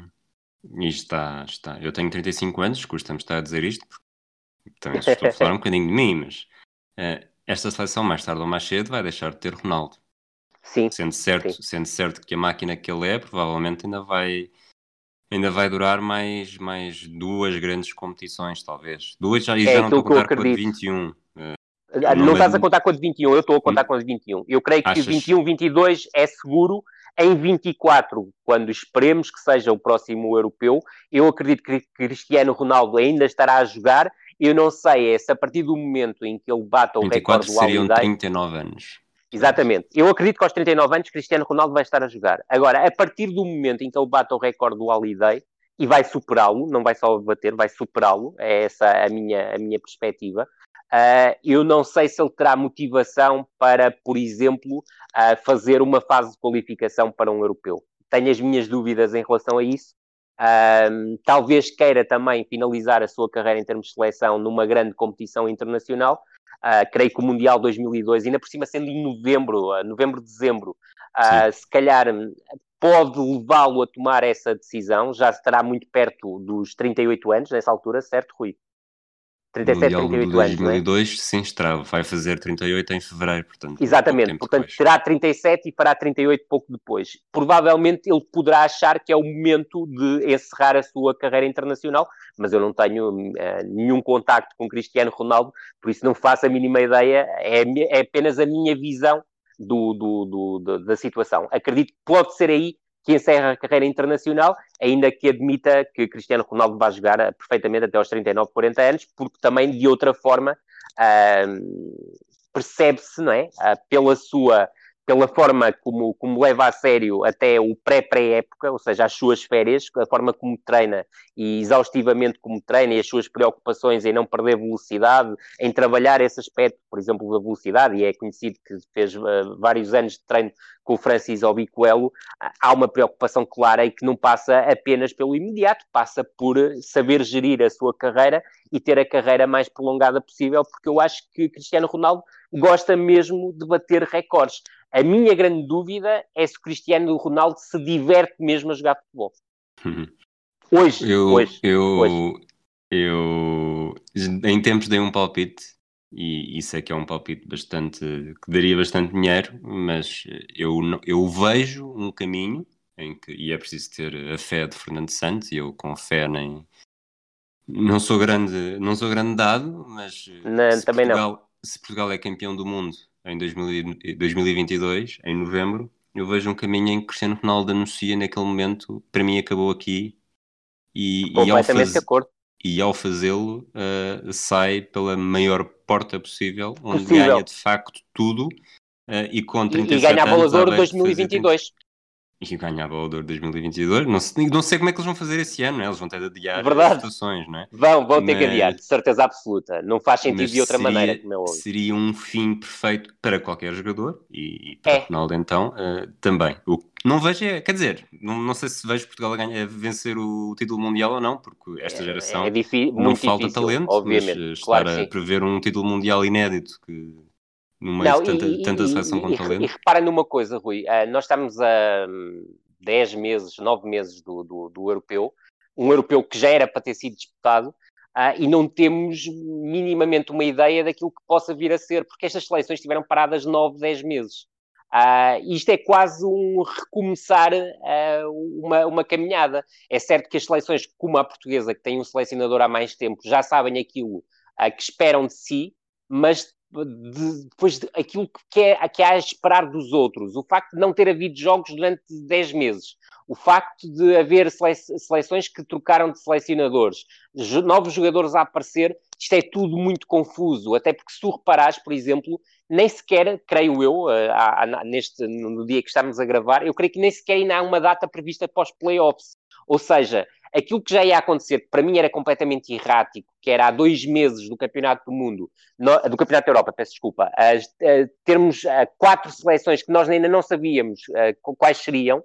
e está, está. Eu tenho 35 anos, custa-me estar a dizer isto, porque também estou a falar [LAUGHS] um bocadinho de mim, mas uh, esta seleção, mais tarde ou mais cedo, vai deixar de ter Ronaldo. Sim. Sendo certo, sim. Sendo certo que a máquina que ele é, provavelmente ainda vai, ainda vai durar mais, mais duas grandes competições, talvez. Duas já, é já não estou a contar com a de 21. Uh, não, não estás a contar com a de 21, eu estou a contar hum? com a de 21. Eu creio que Achas... 21, 22 é seguro em 24, quando esperemos que seja o próximo europeu, eu acredito que Cristiano Ronaldo ainda estará a jogar. Eu não sei é se a partir do momento em que ele bata o recorde do seriam 39 anos. Exatamente. Eu acredito que aos 39 anos Cristiano Ronaldo vai estar a jogar. Agora, a partir do momento em que ele bata o recorde do Holiday e vai superá-lo, não vai só bater, vai superá-lo, é essa a minha, a minha perspectiva. Uh, eu não sei se ele terá motivação para, por exemplo, uh, fazer uma fase de qualificação para um europeu. Tenho as minhas dúvidas em relação a isso. Uh, talvez queira também finalizar a sua carreira em termos de seleção numa grande competição internacional. creio que o Mundial 2002, ainda por cima sendo em novembro, novembro, dezembro, se calhar pode levá-lo a tomar essa decisão. Já estará muito perto dos 38 anos nessa altura, certo, Rui? 37, 38 anos. 2002, é? sim, estará, vai fazer 38 em fevereiro, portanto. Exatamente, portanto depois. terá 37 e fará 38 pouco depois. Provavelmente ele poderá achar que é o momento de encerrar a sua carreira internacional, mas eu não tenho uh, nenhum contacto com Cristiano Ronaldo, por isso não faço a mínima ideia, é, é apenas a minha visão do, do, do, da situação. Acredito que pode ser aí que encerra a carreira internacional, ainda que admita que Cristiano Ronaldo vai jogar eh, perfeitamente até aos 39, 40 anos, porque também de outra forma uh, percebe-se, não é? Uh, pela sua pela forma como, como leva a sério até o pré-pré-época, ou seja, as suas férias, a forma como treina e exaustivamente como treina e as suas preocupações em não perder velocidade, em trabalhar esse aspecto, por exemplo, da velocidade, e é conhecido que fez uh, vários anos de treino com o Francis Obicoelo, há uma preocupação clara e que não passa apenas pelo imediato, passa por saber gerir a sua carreira e ter a carreira mais prolongada possível, porque eu acho que Cristiano Ronaldo gosta mesmo de bater recordes. A minha grande dúvida é se o Cristiano Ronaldo se diverte mesmo a jogar futebol. Uhum. Hoje, eu, hoje, eu, hoje. eu, em tempos dei um palpite e isso é que é um palpite bastante que daria bastante dinheiro, mas eu, eu vejo um caminho em que, e é preciso ter a fé de Fernando Santos, e eu com fé nem não sou grande, não sou grande dado, mas não, também Portugal, não. se Portugal é campeão do mundo em 2022, em novembro, eu vejo um caminho em que Cristiano Ronaldo anuncia naquele momento, para mim acabou aqui, e, e ao, faz... e ao fazê-lo uh, sai pela maior porta possível, onde possível. ganha de facto tudo, uh, e com 37 e, e ganha a bola de ouro 2022. E ganhava o Odor 2022. Não sei, não sei como é que eles vão fazer esse ano, né? eles vão ter de adiar Verdade. as situações, não é? Vão, vão ter Mas... que adiar, de certeza absoluta. Não faz sentido de outra seria, maneira, como é óbvio. Seria um fim perfeito para qualquer jogador e, e para é. o Ronaldo, então, uh, também. O não vejo, é, quer dizer, não, não sei se vejo Portugal a, ganhar, a vencer o título mundial ou não, porque esta é, geração é, é não falta difícil, talento, obviamente. mas estar claro a prever um título mundial inédito que no meio não, de tanta, e, tanta seleção e, com e, talento. E repara numa coisa, Rui, uh, nós estamos a 10 meses, 9 meses do, do, do, europeu, um europeu que já era para ter sido disputado, uh, e não temos minimamente uma ideia daquilo que possa vir a ser, porque estas seleções estiveram paradas 9, 10 meses. Uh, isto é quase um recomeçar uh, uma, uma caminhada. É certo que as seleções, como a portuguesa, que tem um selecionador há mais tempo, já sabem aquilo uh, que esperam de si, mas de, depois de, aquilo que, é, que há a esperar dos outros, o facto de não ter havido jogos durante 10 meses, O facto de haver sele seleções que trocaram de selecionadores, novos jogadores a aparecer, isto é tudo muito confuso. Até porque, se tu reparares, por exemplo, nem sequer, creio eu, eh, neste, no dia que estamos a gravar, eu creio que nem sequer ainda há uma data prevista para os playoffs. Ou seja, aquilo que já ia acontecer, que para mim era completamente errático, que era há dois meses do Campeonato do Mundo, do Campeonato da Europa, peço desculpa, termos quatro seleções que nós ainda não sabíamos quais seriam,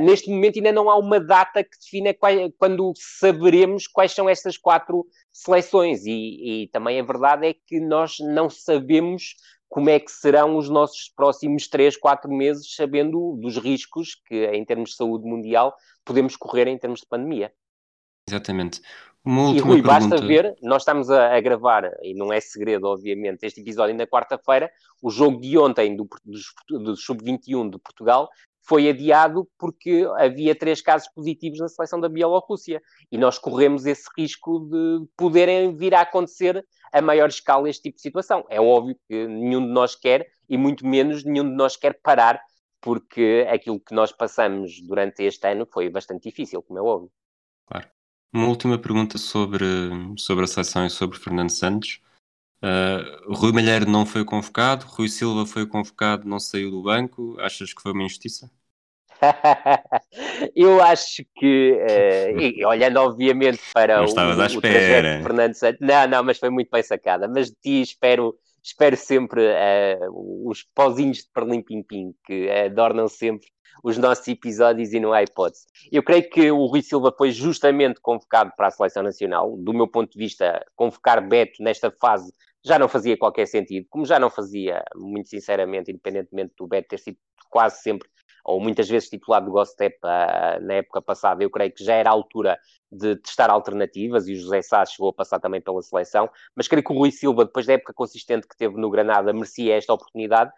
neste momento ainda não há uma data que defina quando saberemos quais são estas quatro seleções. E, e também a verdade é que nós não sabemos como é que serão os nossos próximos 3, 4 meses, sabendo dos riscos que, em termos de saúde mundial, podemos correr em termos de pandemia. Exatamente. e Rui, pergunta... basta ver, nós estamos a, a, gravar, e não é segredo, obviamente, este episódio na quarta-feira, o jogo de ontem do, do, do Sub-21 de Portugal foi adiado porque havia três casos positivos na seleção da Bielorrússia. E nós corremos esse risco de poderem vir a acontecer a maior escala este tipo de situação. É óbvio que nenhum de nós quer, e muito menos nenhum de nós quer parar, porque aquilo que nós passamos durante este ano foi bastante difícil, como é óbvio. Claro. Uma última pergunta sobre, sobre a seleção e sobre Fernando Santos. Uh, Rui Malheiro não foi convocado, Rui Silva foi convocado, não saiu do banco. Achas que foi uma injustiça? [LAUGHS] eu acho que, uh, e, olhando obviamente para não o, à espera. o Fernando Santos, não, não, mas foi muito bem sacada. Mas de ti espero, espero sempre uh, os pozinhos de perlim pim pim que adornam sempre os nossos episódios e não há hipótese. Eu creio que o Rui Silva foi justamente convocado para a Seleção Nacional. Do meu ponto de vista, convocar Beto nesta fase já não fazia qualquer sentido, como já não fazia, muito sinceramente, independentemente do Beto ter sido quase sempre, ou muitas vezes titular do Gostep uh, na época passada, eu creio que já era a altura de testar alternativas e o José Sá chegou a passar também pela seleção, mas creio que o Rui Silva, depois da época consistente que teve no Granada, merecia esta oportunidade.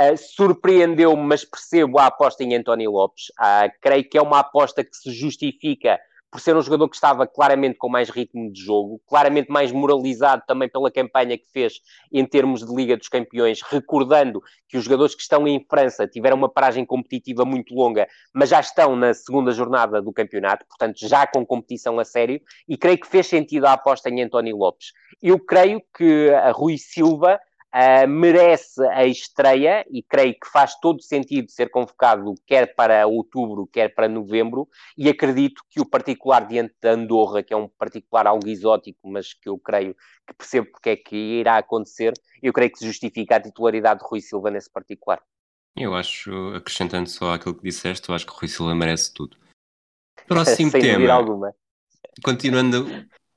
Uh, Surpreendeu-me, mas percebo a aposta em António Lopes. Uh, creio que é uma aposta que se justifica por ser um jogador que estava claramente com mais ritmo de jogo, claramente mais moralizado também pela campanha que fez em termos de Liga dos Campeões, recordando que os jogadores que estão em França tiveram uma paragem competitiva muito longa, mas já estão na segunda jornada do campeonato, portanto já com competição a sério, e creio que fez sentido a aposta em António Lopes. Eu creio que a Rui Silva Uh, merece a estreia e creio que faz todo sentido ser convocado quer para outubro, quer para novembro, e acredito que o particular diante de Andorra, que é um particular algo exótico, mas que eu creio que percebo porque é que irá acontecer, eu creio que se justifica a titularidade de Rui Silva nesse particular. Eu acho, acrescentando só aquilo que disseste, eu acho que o Rui Silva merece tudo. [LAUGHS] Próximo Sem tema. Alguma. Continuando,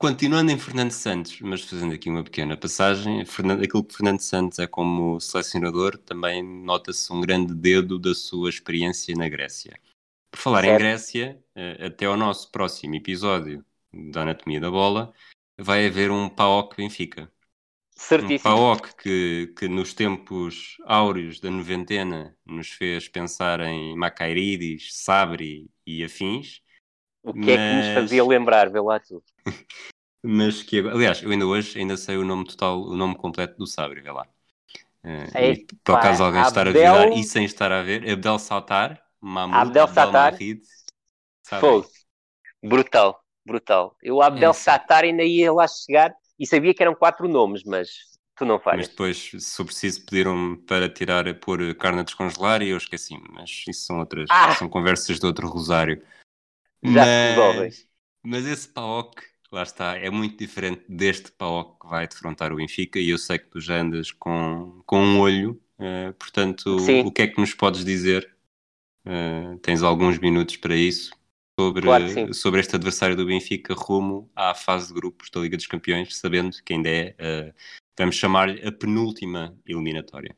Continuando em Fernando Santos, mas fazendo aqui uma pequena passagem, Fernando, aquilo que Fernando Santos é como selecionador, também nota-se um grande dedo da sua experiência na Grécia. Por falar certo. em Grécia, eh, até ao nosso próximo episódio da Anatomia da Bola, vai haver um PAOK Benfica. Certíssimo. Um PAOK que, que nos tempos áureos da noventena nos fez pensar em Macairidis, Sabri e afins. O que mas... é que nos fazia lembrar, vê lá tu. [LAUGHS] mas que aliás, eu ainda hoje ainda sei o nome total, o nome completo do Sabre, vê lá. Uh, é, e, para caso alguém estar a ver e sem estar a ver, Abdel Saltar, Mahmoud, Abdel, Abdel Satar, Fogo. Brutal, brutal. Eu, Abdel é, Satar, ainda ia lá chegar e sabia que eram quatro nomes, mas tu não fazes. Mas depois, se preciso, pediram-me para tirar, pôr carne a descongelar e eu esqueci mas isso são outras, ah! são conversas de outro rosário. Já mas, se Mas esse PAOK lá está, é muito diferente deste PAOK que vai defrontar o Benfica e eu sei que tu já andas com, com um olho, uh, portanto, Sim. o que é que nos podes dizer? Uh, tens alguns minutos para isso sobre, claro sobre este adversário do Benfica rumo à fase de grupos da Liga dos Campeões, sabendo que ainda é, uh, vamos chamar-lhe a penúltima eliminatória.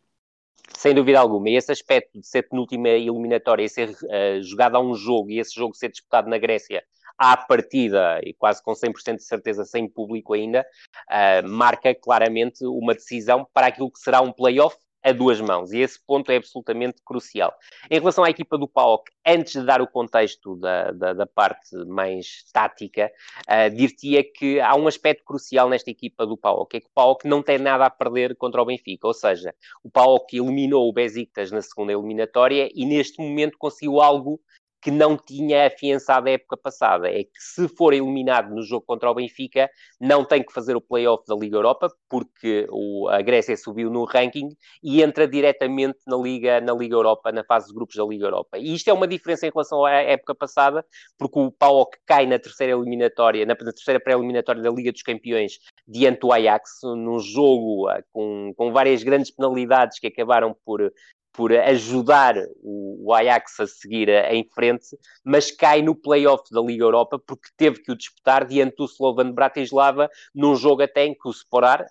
Sem dúvida alguma, e esse aspecto de ser penúltima eliminatória e ser uh, a um jogo e esse jogo ser disputado na Grécia à partida, e quase com 100% de certeza sem público ainda, uh, marca claramente uma decisão para aquilo que será um playoff a duas mãos, e esse ponto é absolutamente crucial. Em relação à equipa do PAOK, antes de dar o contexto da, da, da parte mais tática, uh, dir-te-ia que há um aspecto crucial nesta equipa do PAOK, é que o PAOK não tem nada a perder contra o Benfica, ou seja, o PAOK eliminou o Besiktas na segunda eliminatória e neste momento conseguiu algo que não tinha afiançado a época passada. É que se for eliminado no jogo contra o Benfica, não tem que fazer o play-off da Liga Europa, porque o, a Grécia subiu no ranking e entra diretamente na Liga, na Liga Europa, na fase de grupos da Liga Europa. E isto é uma diferença em relação à época passada, porque o PAOK cai na terceira eliminatória, na, na terceira pré-eliminatória da Liga dos Campeões, diante do Ajax, num jogo ah, com, com várias grandes penalidades que acabaram por por ajudar o, Ajax a seguir em frente, mas cai no play-off da Liga Europa porque teve que o disputar diante do Slovan Bratislava num jogo até em que o Sporar,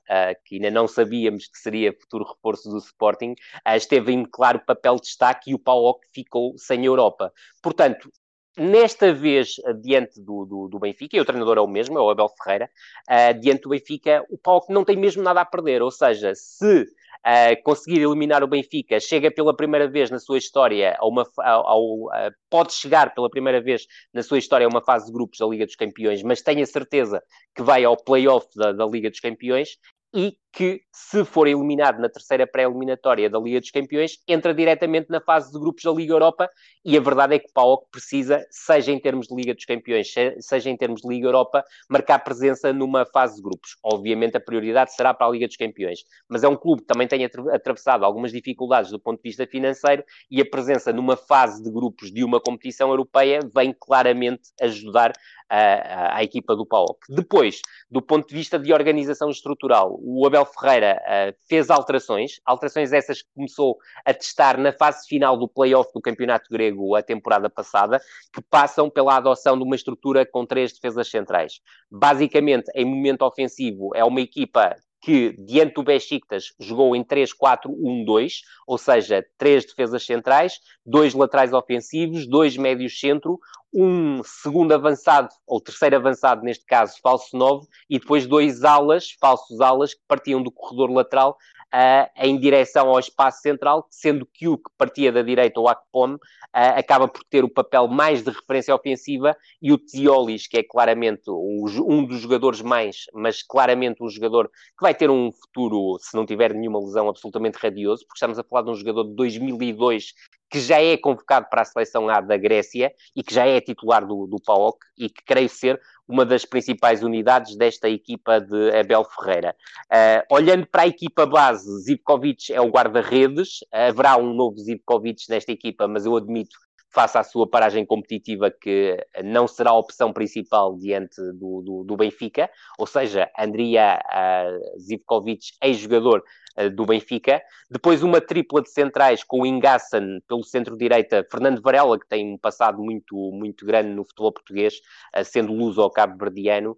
que ainda não sabíamos que seria futuro reforço do Sporting, esteve em claro papel de destaque e o PAOK ficou sem Europa. Portanto, Nesta vez, diante do, do, do, Benfica, e o treinador é o mesmo, é o Abel Ferreira, uh, diante do Benfica, o PAOK não tem mesmo nada a perder, ou seja, se uh, conseguir eliminar o Benfica, chega pela primeira vez na sua história a uma uh, pode chegar pela primeira vez na sua história a uma fase de grupos da Liga dos Campeões, mas tenha certeza que vai ao play-off da, da Liga dos Campeões e que, se for eliminado na terceira pré-eliminatória da Liga dos Campeões, entra diretamente na fase de grupos da Liga Europa. E a verdade é que o PAOK precisa, seja em termos de Liga dos Campeões, seja em termos de Liga Europa, marcar presença numa fase de grupos. Obviamente, a prioridade será para a Liga dos Campeões, mas é um clube que também tem atravessado algumas dificuldades do ponto de vista financeiro e a presença numa fase de grupos de uma competição europeia vem claramente ajudar a, a, a equipa do PAOK. Depois, do ponto de vista de organização estrutural, o Abel Ferreira uh, fez alterações, alterações essas que começou a testar na fase final do play-off do Campeonato Grego a temporada passada, que passam pela adoção de uma estrutura com três defesas centrais. Basicamente, em momento ofensivo, é uma equipa que, diante do Besiktas, jogou em 3-4-1-2, ou seja, três defesas centrais, dois laterais ofensivos, dois médios centro, um segundo avançado, ou terceiro avançado, neste caso, falso 9, e depois dois alas, falsos alas, que partiam do corredor lateral uh, em direção ao espaço central, sendo que o que partia da direita, o Akpom, uh, acaba por ter o papel mais de referência ofensiva e o Tiolis, que é claramente um, um, dos jogadores mais, mas claramente um jogador que vai ter um futuro, se não tiver nenhuma lesão, absolutamente radioso, porque estamos a falar de um jogador de 2002 que já é convocado para a seleção A da Grécia e que já é titular do, do PAOK e que creio ser uma das principais unidades desta equipa de Abel Ferreira. Uh, olhando para a equipa base, Zivkovic é o guarda-redes, haverá um novo Zivkovic nesta equipa, mas eu admito face à sua paragem competitiva, que não será a opção principal diante do, do, do Benfica, ou seja, Andria uh, Zivkovic, ex-jogador uh, do Benfica. Depois uma tripla de centrais com o Ingassan pelo centro-direita, Fernando Varela, que tem um passado muito, muito grande no futebol português, uh, sendo luso ao cabo-verdiano,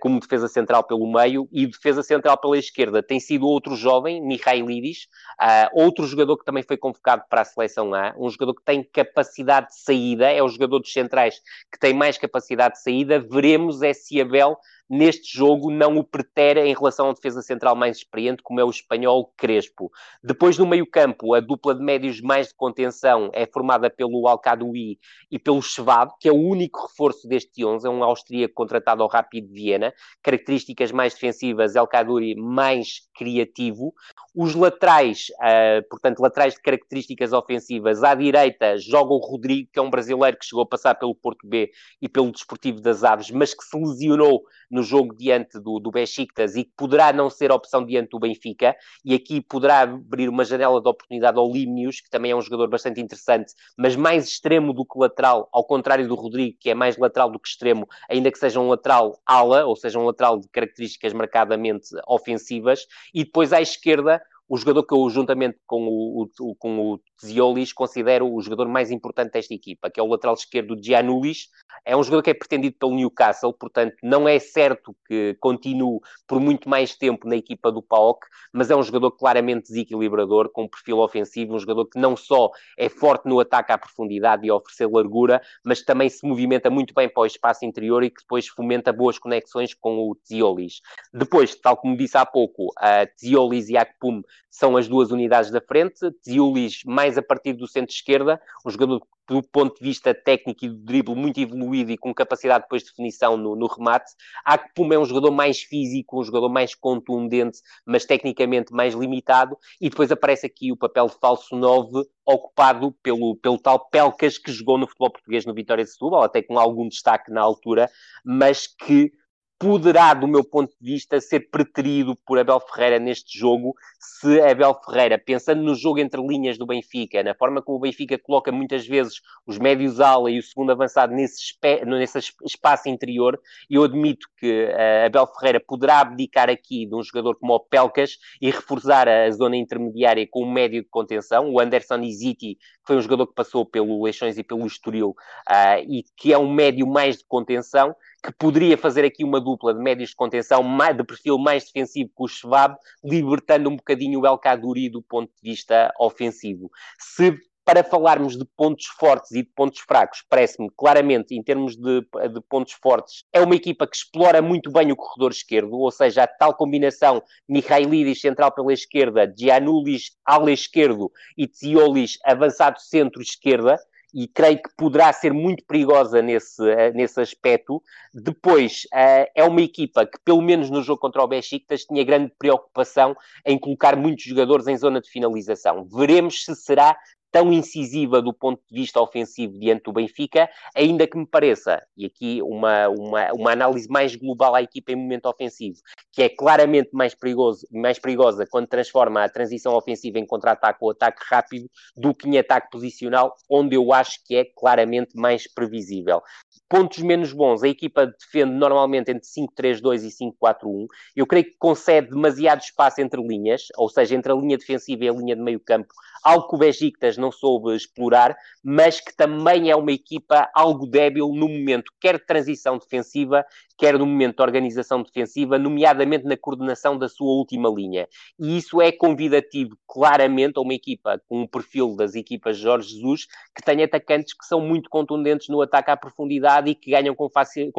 como defesa central pelo meio e defesa central pela esquerda. Tem sido outro jovem, Mihailidis, uh, outro jogador que também foi convocado para a seleção A, um jogador que tem capacidade de saída, é o jogador dos centrais que tem mais capacidade de saída. Veremos é se Abel neste jogo não o pretere em relação à defesa central mais experiente, como é o espanhol Crespo. Depois, no meio-campo, a dupla de médios mais de contenção é formada pelo Alcaduí e pelo Schwab, que é o único reforço deste 11, é um austríaco contratado ao Rapid Viena, características mais defensivas, Alcaduí mais criativo. Os laterais, uh, portanto, laterais de características ofensivas, à direita joga o Rodrigo, que é um brasileiro que chegou a passar pelo Porto B e pelo Desportivo das Aves, mas que se lesionou no jogo diante do, do Besiktas e que poderá não ser opção diante do Benfica, e aqui poderá abrir uma janela de oportunidade ao Limnius, que também é um jogador bastante interessante, mas mais extremo do que lateral, ao contrário do Rodrigo, que é mais lateral do que extremo, ainda que seja um lateral ala, ou seja, um lateral de características marcadamente ofensivas, e depois à esquerda o jogador que eu, juntamente com o, o, com o Ziolis, considero o jogador mais importante desta equipa, que é o lateral esquerdo Giannulis. É um jogador que é pretendido pelo Newcastle, portanto, não é certo que continue por muito mais tempo na equipa do PAOK, mas é um jogador claramente desequilibrador, com um perfil ofensivo, um jogador que não só é forte no ataque à profundidade e a oferecer largura, mas também se movimenta muito bem para o espaço interior e que depois fomenta boas conexões com o Ziolis. Depois, tal como disse há pouco, a Ziolis e Akpum são as duas unidades da frente, Ziolis mais mais a partir do centro-esquerda, um jogador do ponto de vista técnico e do drible muito evoluído e com capacidade depois de definição no, no remate. Akpum é um jogador mais físico, um jogador mais contundente, mas tecnicamente mais limitado. E depois aparece aqui o papel de falso 9, ocupado pelo, pelo tal Pelcas que jogou no futebol português no Vitória de Setúbal, até com algum destaque na altura, mas que poderá, do meu ponto de vista, ser preterido por Abel Ferreira neste jogo, se Abel Ferreira, pensando no jogo entre linhas do Benfica, na forma como o Benfica coloca muitas vezes os médios ala e o segundo avançado nesse, nesse espaço interior, eu admito que uh, Abel Ferreira poderá abdicar aqui de um jogador como o Pelcas e reforçar a zona intermediária com um médio de contenção, o Anderson Iziti, que foi um jogador que passou pelo Leixões e pelo Estoril, uh, e que é um médio mais de contenção, que poderia fazer aqui uma dupla de médios de contenção de perfil mais defensivo que o Schwab, libertando um bocadinho o El Kaduri do ponto de vista ofensivo. Se para falarmos de pontos fortes e de pontos fracos, parece-me claramente, em termos de, de, pontos fortes, é uma equipa que explora muito bem o corredor esquerdo, ou seja, a tal combinação Mihailidis central pela esquerda, Giannulis ala esquerdo e Tziolis avançado centro-esquerda, e creio que poderá ser muito perigosa nesse, eh, nesse aspecto. Depois, uh, é uma equipa que, pelo menos no jogo contra o Besiktas, tinha grande preocupação em colocar muitos jogadores em zona de finalização. Veremos se será tão incisiva do ponto de vista ofensivo diante do Benfica, ainda que me pareça, e aqui uma, uma, uma análise mais global à equipa em momento ofensivo, que é claramente mais, perigoso, mais perigosa quando transforma a transição ofensiva em contra-ataque ou ataque rápido do que em ataque posicional, onde eu acho que é claramente mais previsível. Pontos menos bons, a equipa defende normalmente entre 5-3-2 e 5-4-1. Eu creio que concede demasiado espaço entre linhas, ou seja, entre a linha defensiva e a linha de meio campo, algo que o Besiktas não soube explorar, mas que também é uma equipa algo débil no momento, quer de transição defensiva, quer no momento de organização defensiva, nomeadamente na coordenação da sua última linha. E isso é convidativo claramente a uma equipa com o perfil das equipas Jorge Jesus, que tem atacantes que são muito contundentes no ataque à profundidade e que ganham com,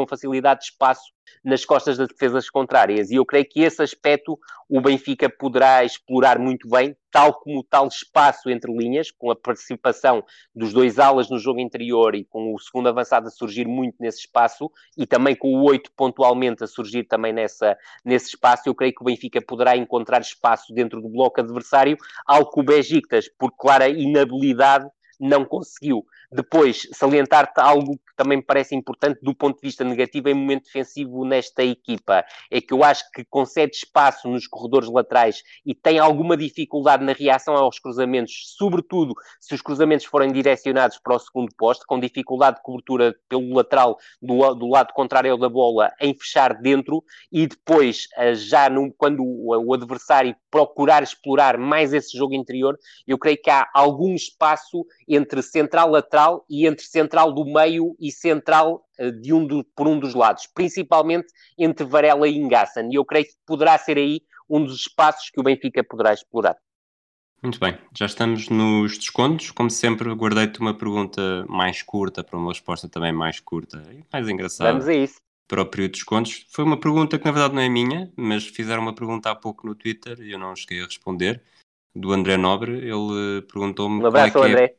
facilidade espaço nas costas das defesas contrárias. E eu creio que esse aspecto o Benfica poderá explorar muito bem, tal como o tal espaço entre linhas, com a participação dos dois alas no jogo interior e com o segundo avançado a surgir muito nesse espaço, e também com o oito pontualmente a surgir também nessa, nesse espaço, eu creio que o Benfica poderá encontrar espaço dentro do bloco adversário, algo que o Besiktas, por clara inabilidade, não conseguiu. Depois, salientar algo que também me parece importante do ponto de vista negativo em momento defensivo nesta equipa, é que eu acho que concede espaço nos corredores laterais e tem alguma dificuldade na reação aos cruzamentos, sobretudo se os cruzamentos forem direcionados para o segundo posto, com dificuldade de cobertura pelo lateral do, do lado contrário da bola em fechar dentro e depois, eh, já no, quando o, adversário procurar explorar mais esse jogo interior, eu creio que há algum espaço entre central e entre central do meio e central uh, de um do, por um dos lados, principalmente entre Varela e Ngassan. E eu creio que poderá ser aí um dos espaços que o Benfica poderá explorar. Muito bem, já estamos nos descontos. Como sempre, guardei-te uma pergunta mais curta para uma resposta também mais curta e mais engraçada. Vamos a isso. Para o período de descontos. Foi uma pergunta que na verdade não é minha, mas fizeram uma pergunta há pouco no Twitter e eu não cheguei a responder. Do André Nobre, ele perguntou-me. Um abraço, é, é André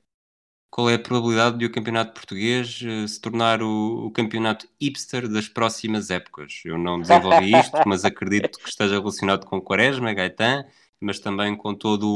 qual é a probabilidade de o campeonato português uh, se tornar o, o, campeonato hipster das próximas épocas? Eu não desenvolvi isto, [LAUGHS] mas acredito que esteja relacionado com Quaresma, Gaetan, mas também com todos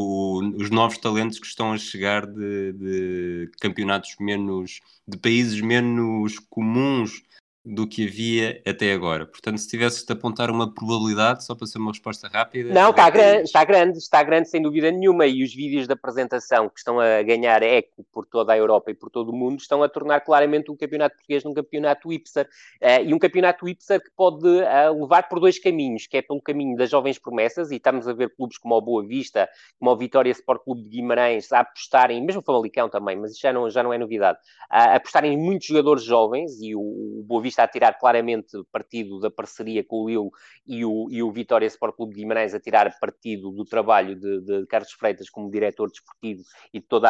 os novos talentos que estão a chegar de, de campeonatos menos, de países menos comuns do que havia até agora. Portanto, se tivesses de apontar uma probabilidade, só para ser uma resposta rápida. Não, está grande, está grande, está grande, sem dúvida nenhuma. E os vídeos da apresentação que estão a ganhar eco por toda a Europa e por todo o mundo estão a tornar claramente o campeonato português num campeonato hipster. Uh, e um campeonato hipster que pode uh, levar por dois caminhos, que é pelo caminho das jovens promessas, e estamos a ver clubes como o Boa Vista, como o Vitória Sport Clube de Guimarães, a apostarem, mesmo o Famalicão também, mas isso já não, já não é novidade, a apostarem em muitos jogadores jovens, e o, o Boa Vista Vista a tirar claramente partido da parceria com o Lille e o, e o Vitória Sport Clube de Guimarães a tirar partido do trabalho de, de Carlos Freitas como diretor desportivo e de todo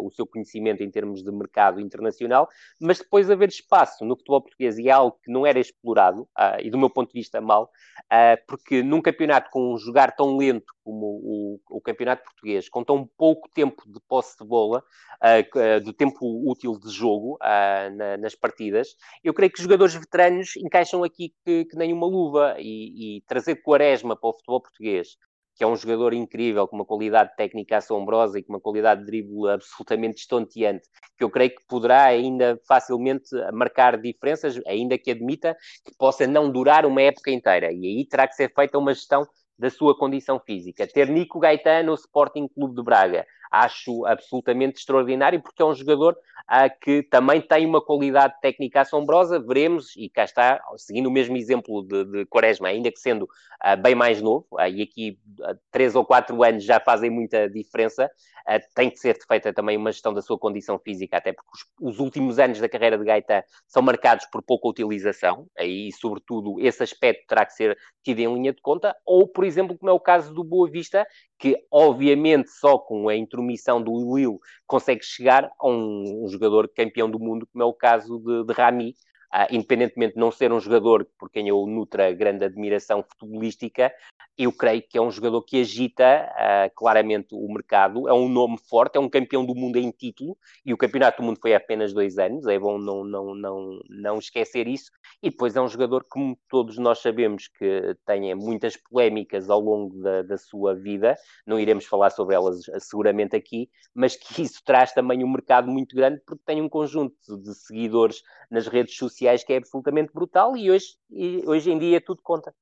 o seu conhecimento em termos de mercado internacional, mas depois haver espaço no futebol português e é algo que não era explorado, uh, e do meu ponto de vista mal, uh, porque num campeonato com um jogar tão lento como o, o, campeonato português, com tão pouco tempo de posse de bola, uh, de tempo útil de jogo na, nas partidas, eu creio que os jogadores veteranos encaixam aqui que, que nem uma luva e, e trazer Quaresma para o futebol português, que é um jogador incrível, com uma qualidade técnica assombrosa e com uma qualidade de drible absolutamente estonteante, que eu creio que poderá ainda facilmente marcar diferenças, ainda que admita que possa não durar uma época inteira. E aí terá que ser feita uma gestão da sua condição física. Ter Nico Gaetano no Sporting Clube de Braga, acho absolutamente extraordinário, porque é um jogador ah, que também tem uma qualidade técnica assombrosa, veremos, e cá está, seguindo o mesmo exemplo de, de Quaresma, ainda que sendo ah, bem mais novo, ah, e aqui ah, três ou quatro anos já fazem muita diferença, ah, tem que ser feita também uma gestão da sua condição física, até porque os, os últimos anos da carreira de Gaeta são marcados por pouca utilização, e sobretudo esse aspecto terá que ser tido em linha de conta, ou, por exemplo, como é o caso do Boa Vista, que obviamente só com a intromissão do Will consegue chegar a um, um, jogador campeão do mundo, como é o caso de, de Rami, Uh, independentemente de não ser um jogador por quem eu nutra grande admiração futebolística, eu creio que é um jogador que agita uh, claramente o mercado, é um nome forte, é um campeão do mundo em título, e o campeonato do mundo foi há apenas dois anos, é bom não, não, não, não esquecer isso, e depois é um jogador que, como todos nós sabemos, que tem muitas polémicas ao longo da, da sua vida, não iremos falar sobre elas uh, seguramente aqui, mas que isso traz também um mercado muito grande, porque tem um conjunto de seguidores nas redes sociais sociais que é absolutamente brutal e hoje, e hoje em dia tudo conta.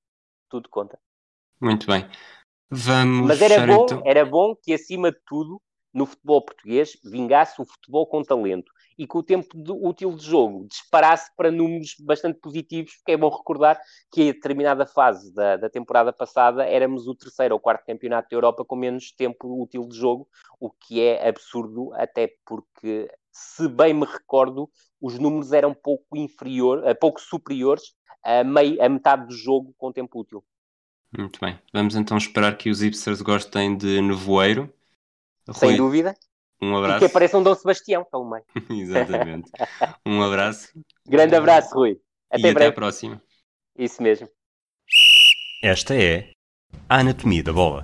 Tudo conta. Muito bem. Vamos Mas era bom, então... era bom que, acima de tudo, no futebol português, vingasse o futebol com talento e que o tempo de, útil de jogo disparasse para números bastante positivos, porque é bom recordar que a determinada fase da, da temporada passada éramos o terceiro ou quarto campeonato da Europa com menos tempo útil de jogo, o que é absurdo, até porque, se bem me recordo, os números eram pouco inferior, uh, pouco superiores a, meio, a metade do jogo com tempo útil. Muito bem. Vamos então esperar que os hipsters gostem de nevoeiro. Sem Rui, dúvida. Um abraço. E que apareça um Dom Sebastião pelo [LAUGHS] meio. Exatamente. Um abraço. Grande abraço, Rui. Até e breve. até a próxima. Isso mesmo. Esta é a Anatomia da Bola.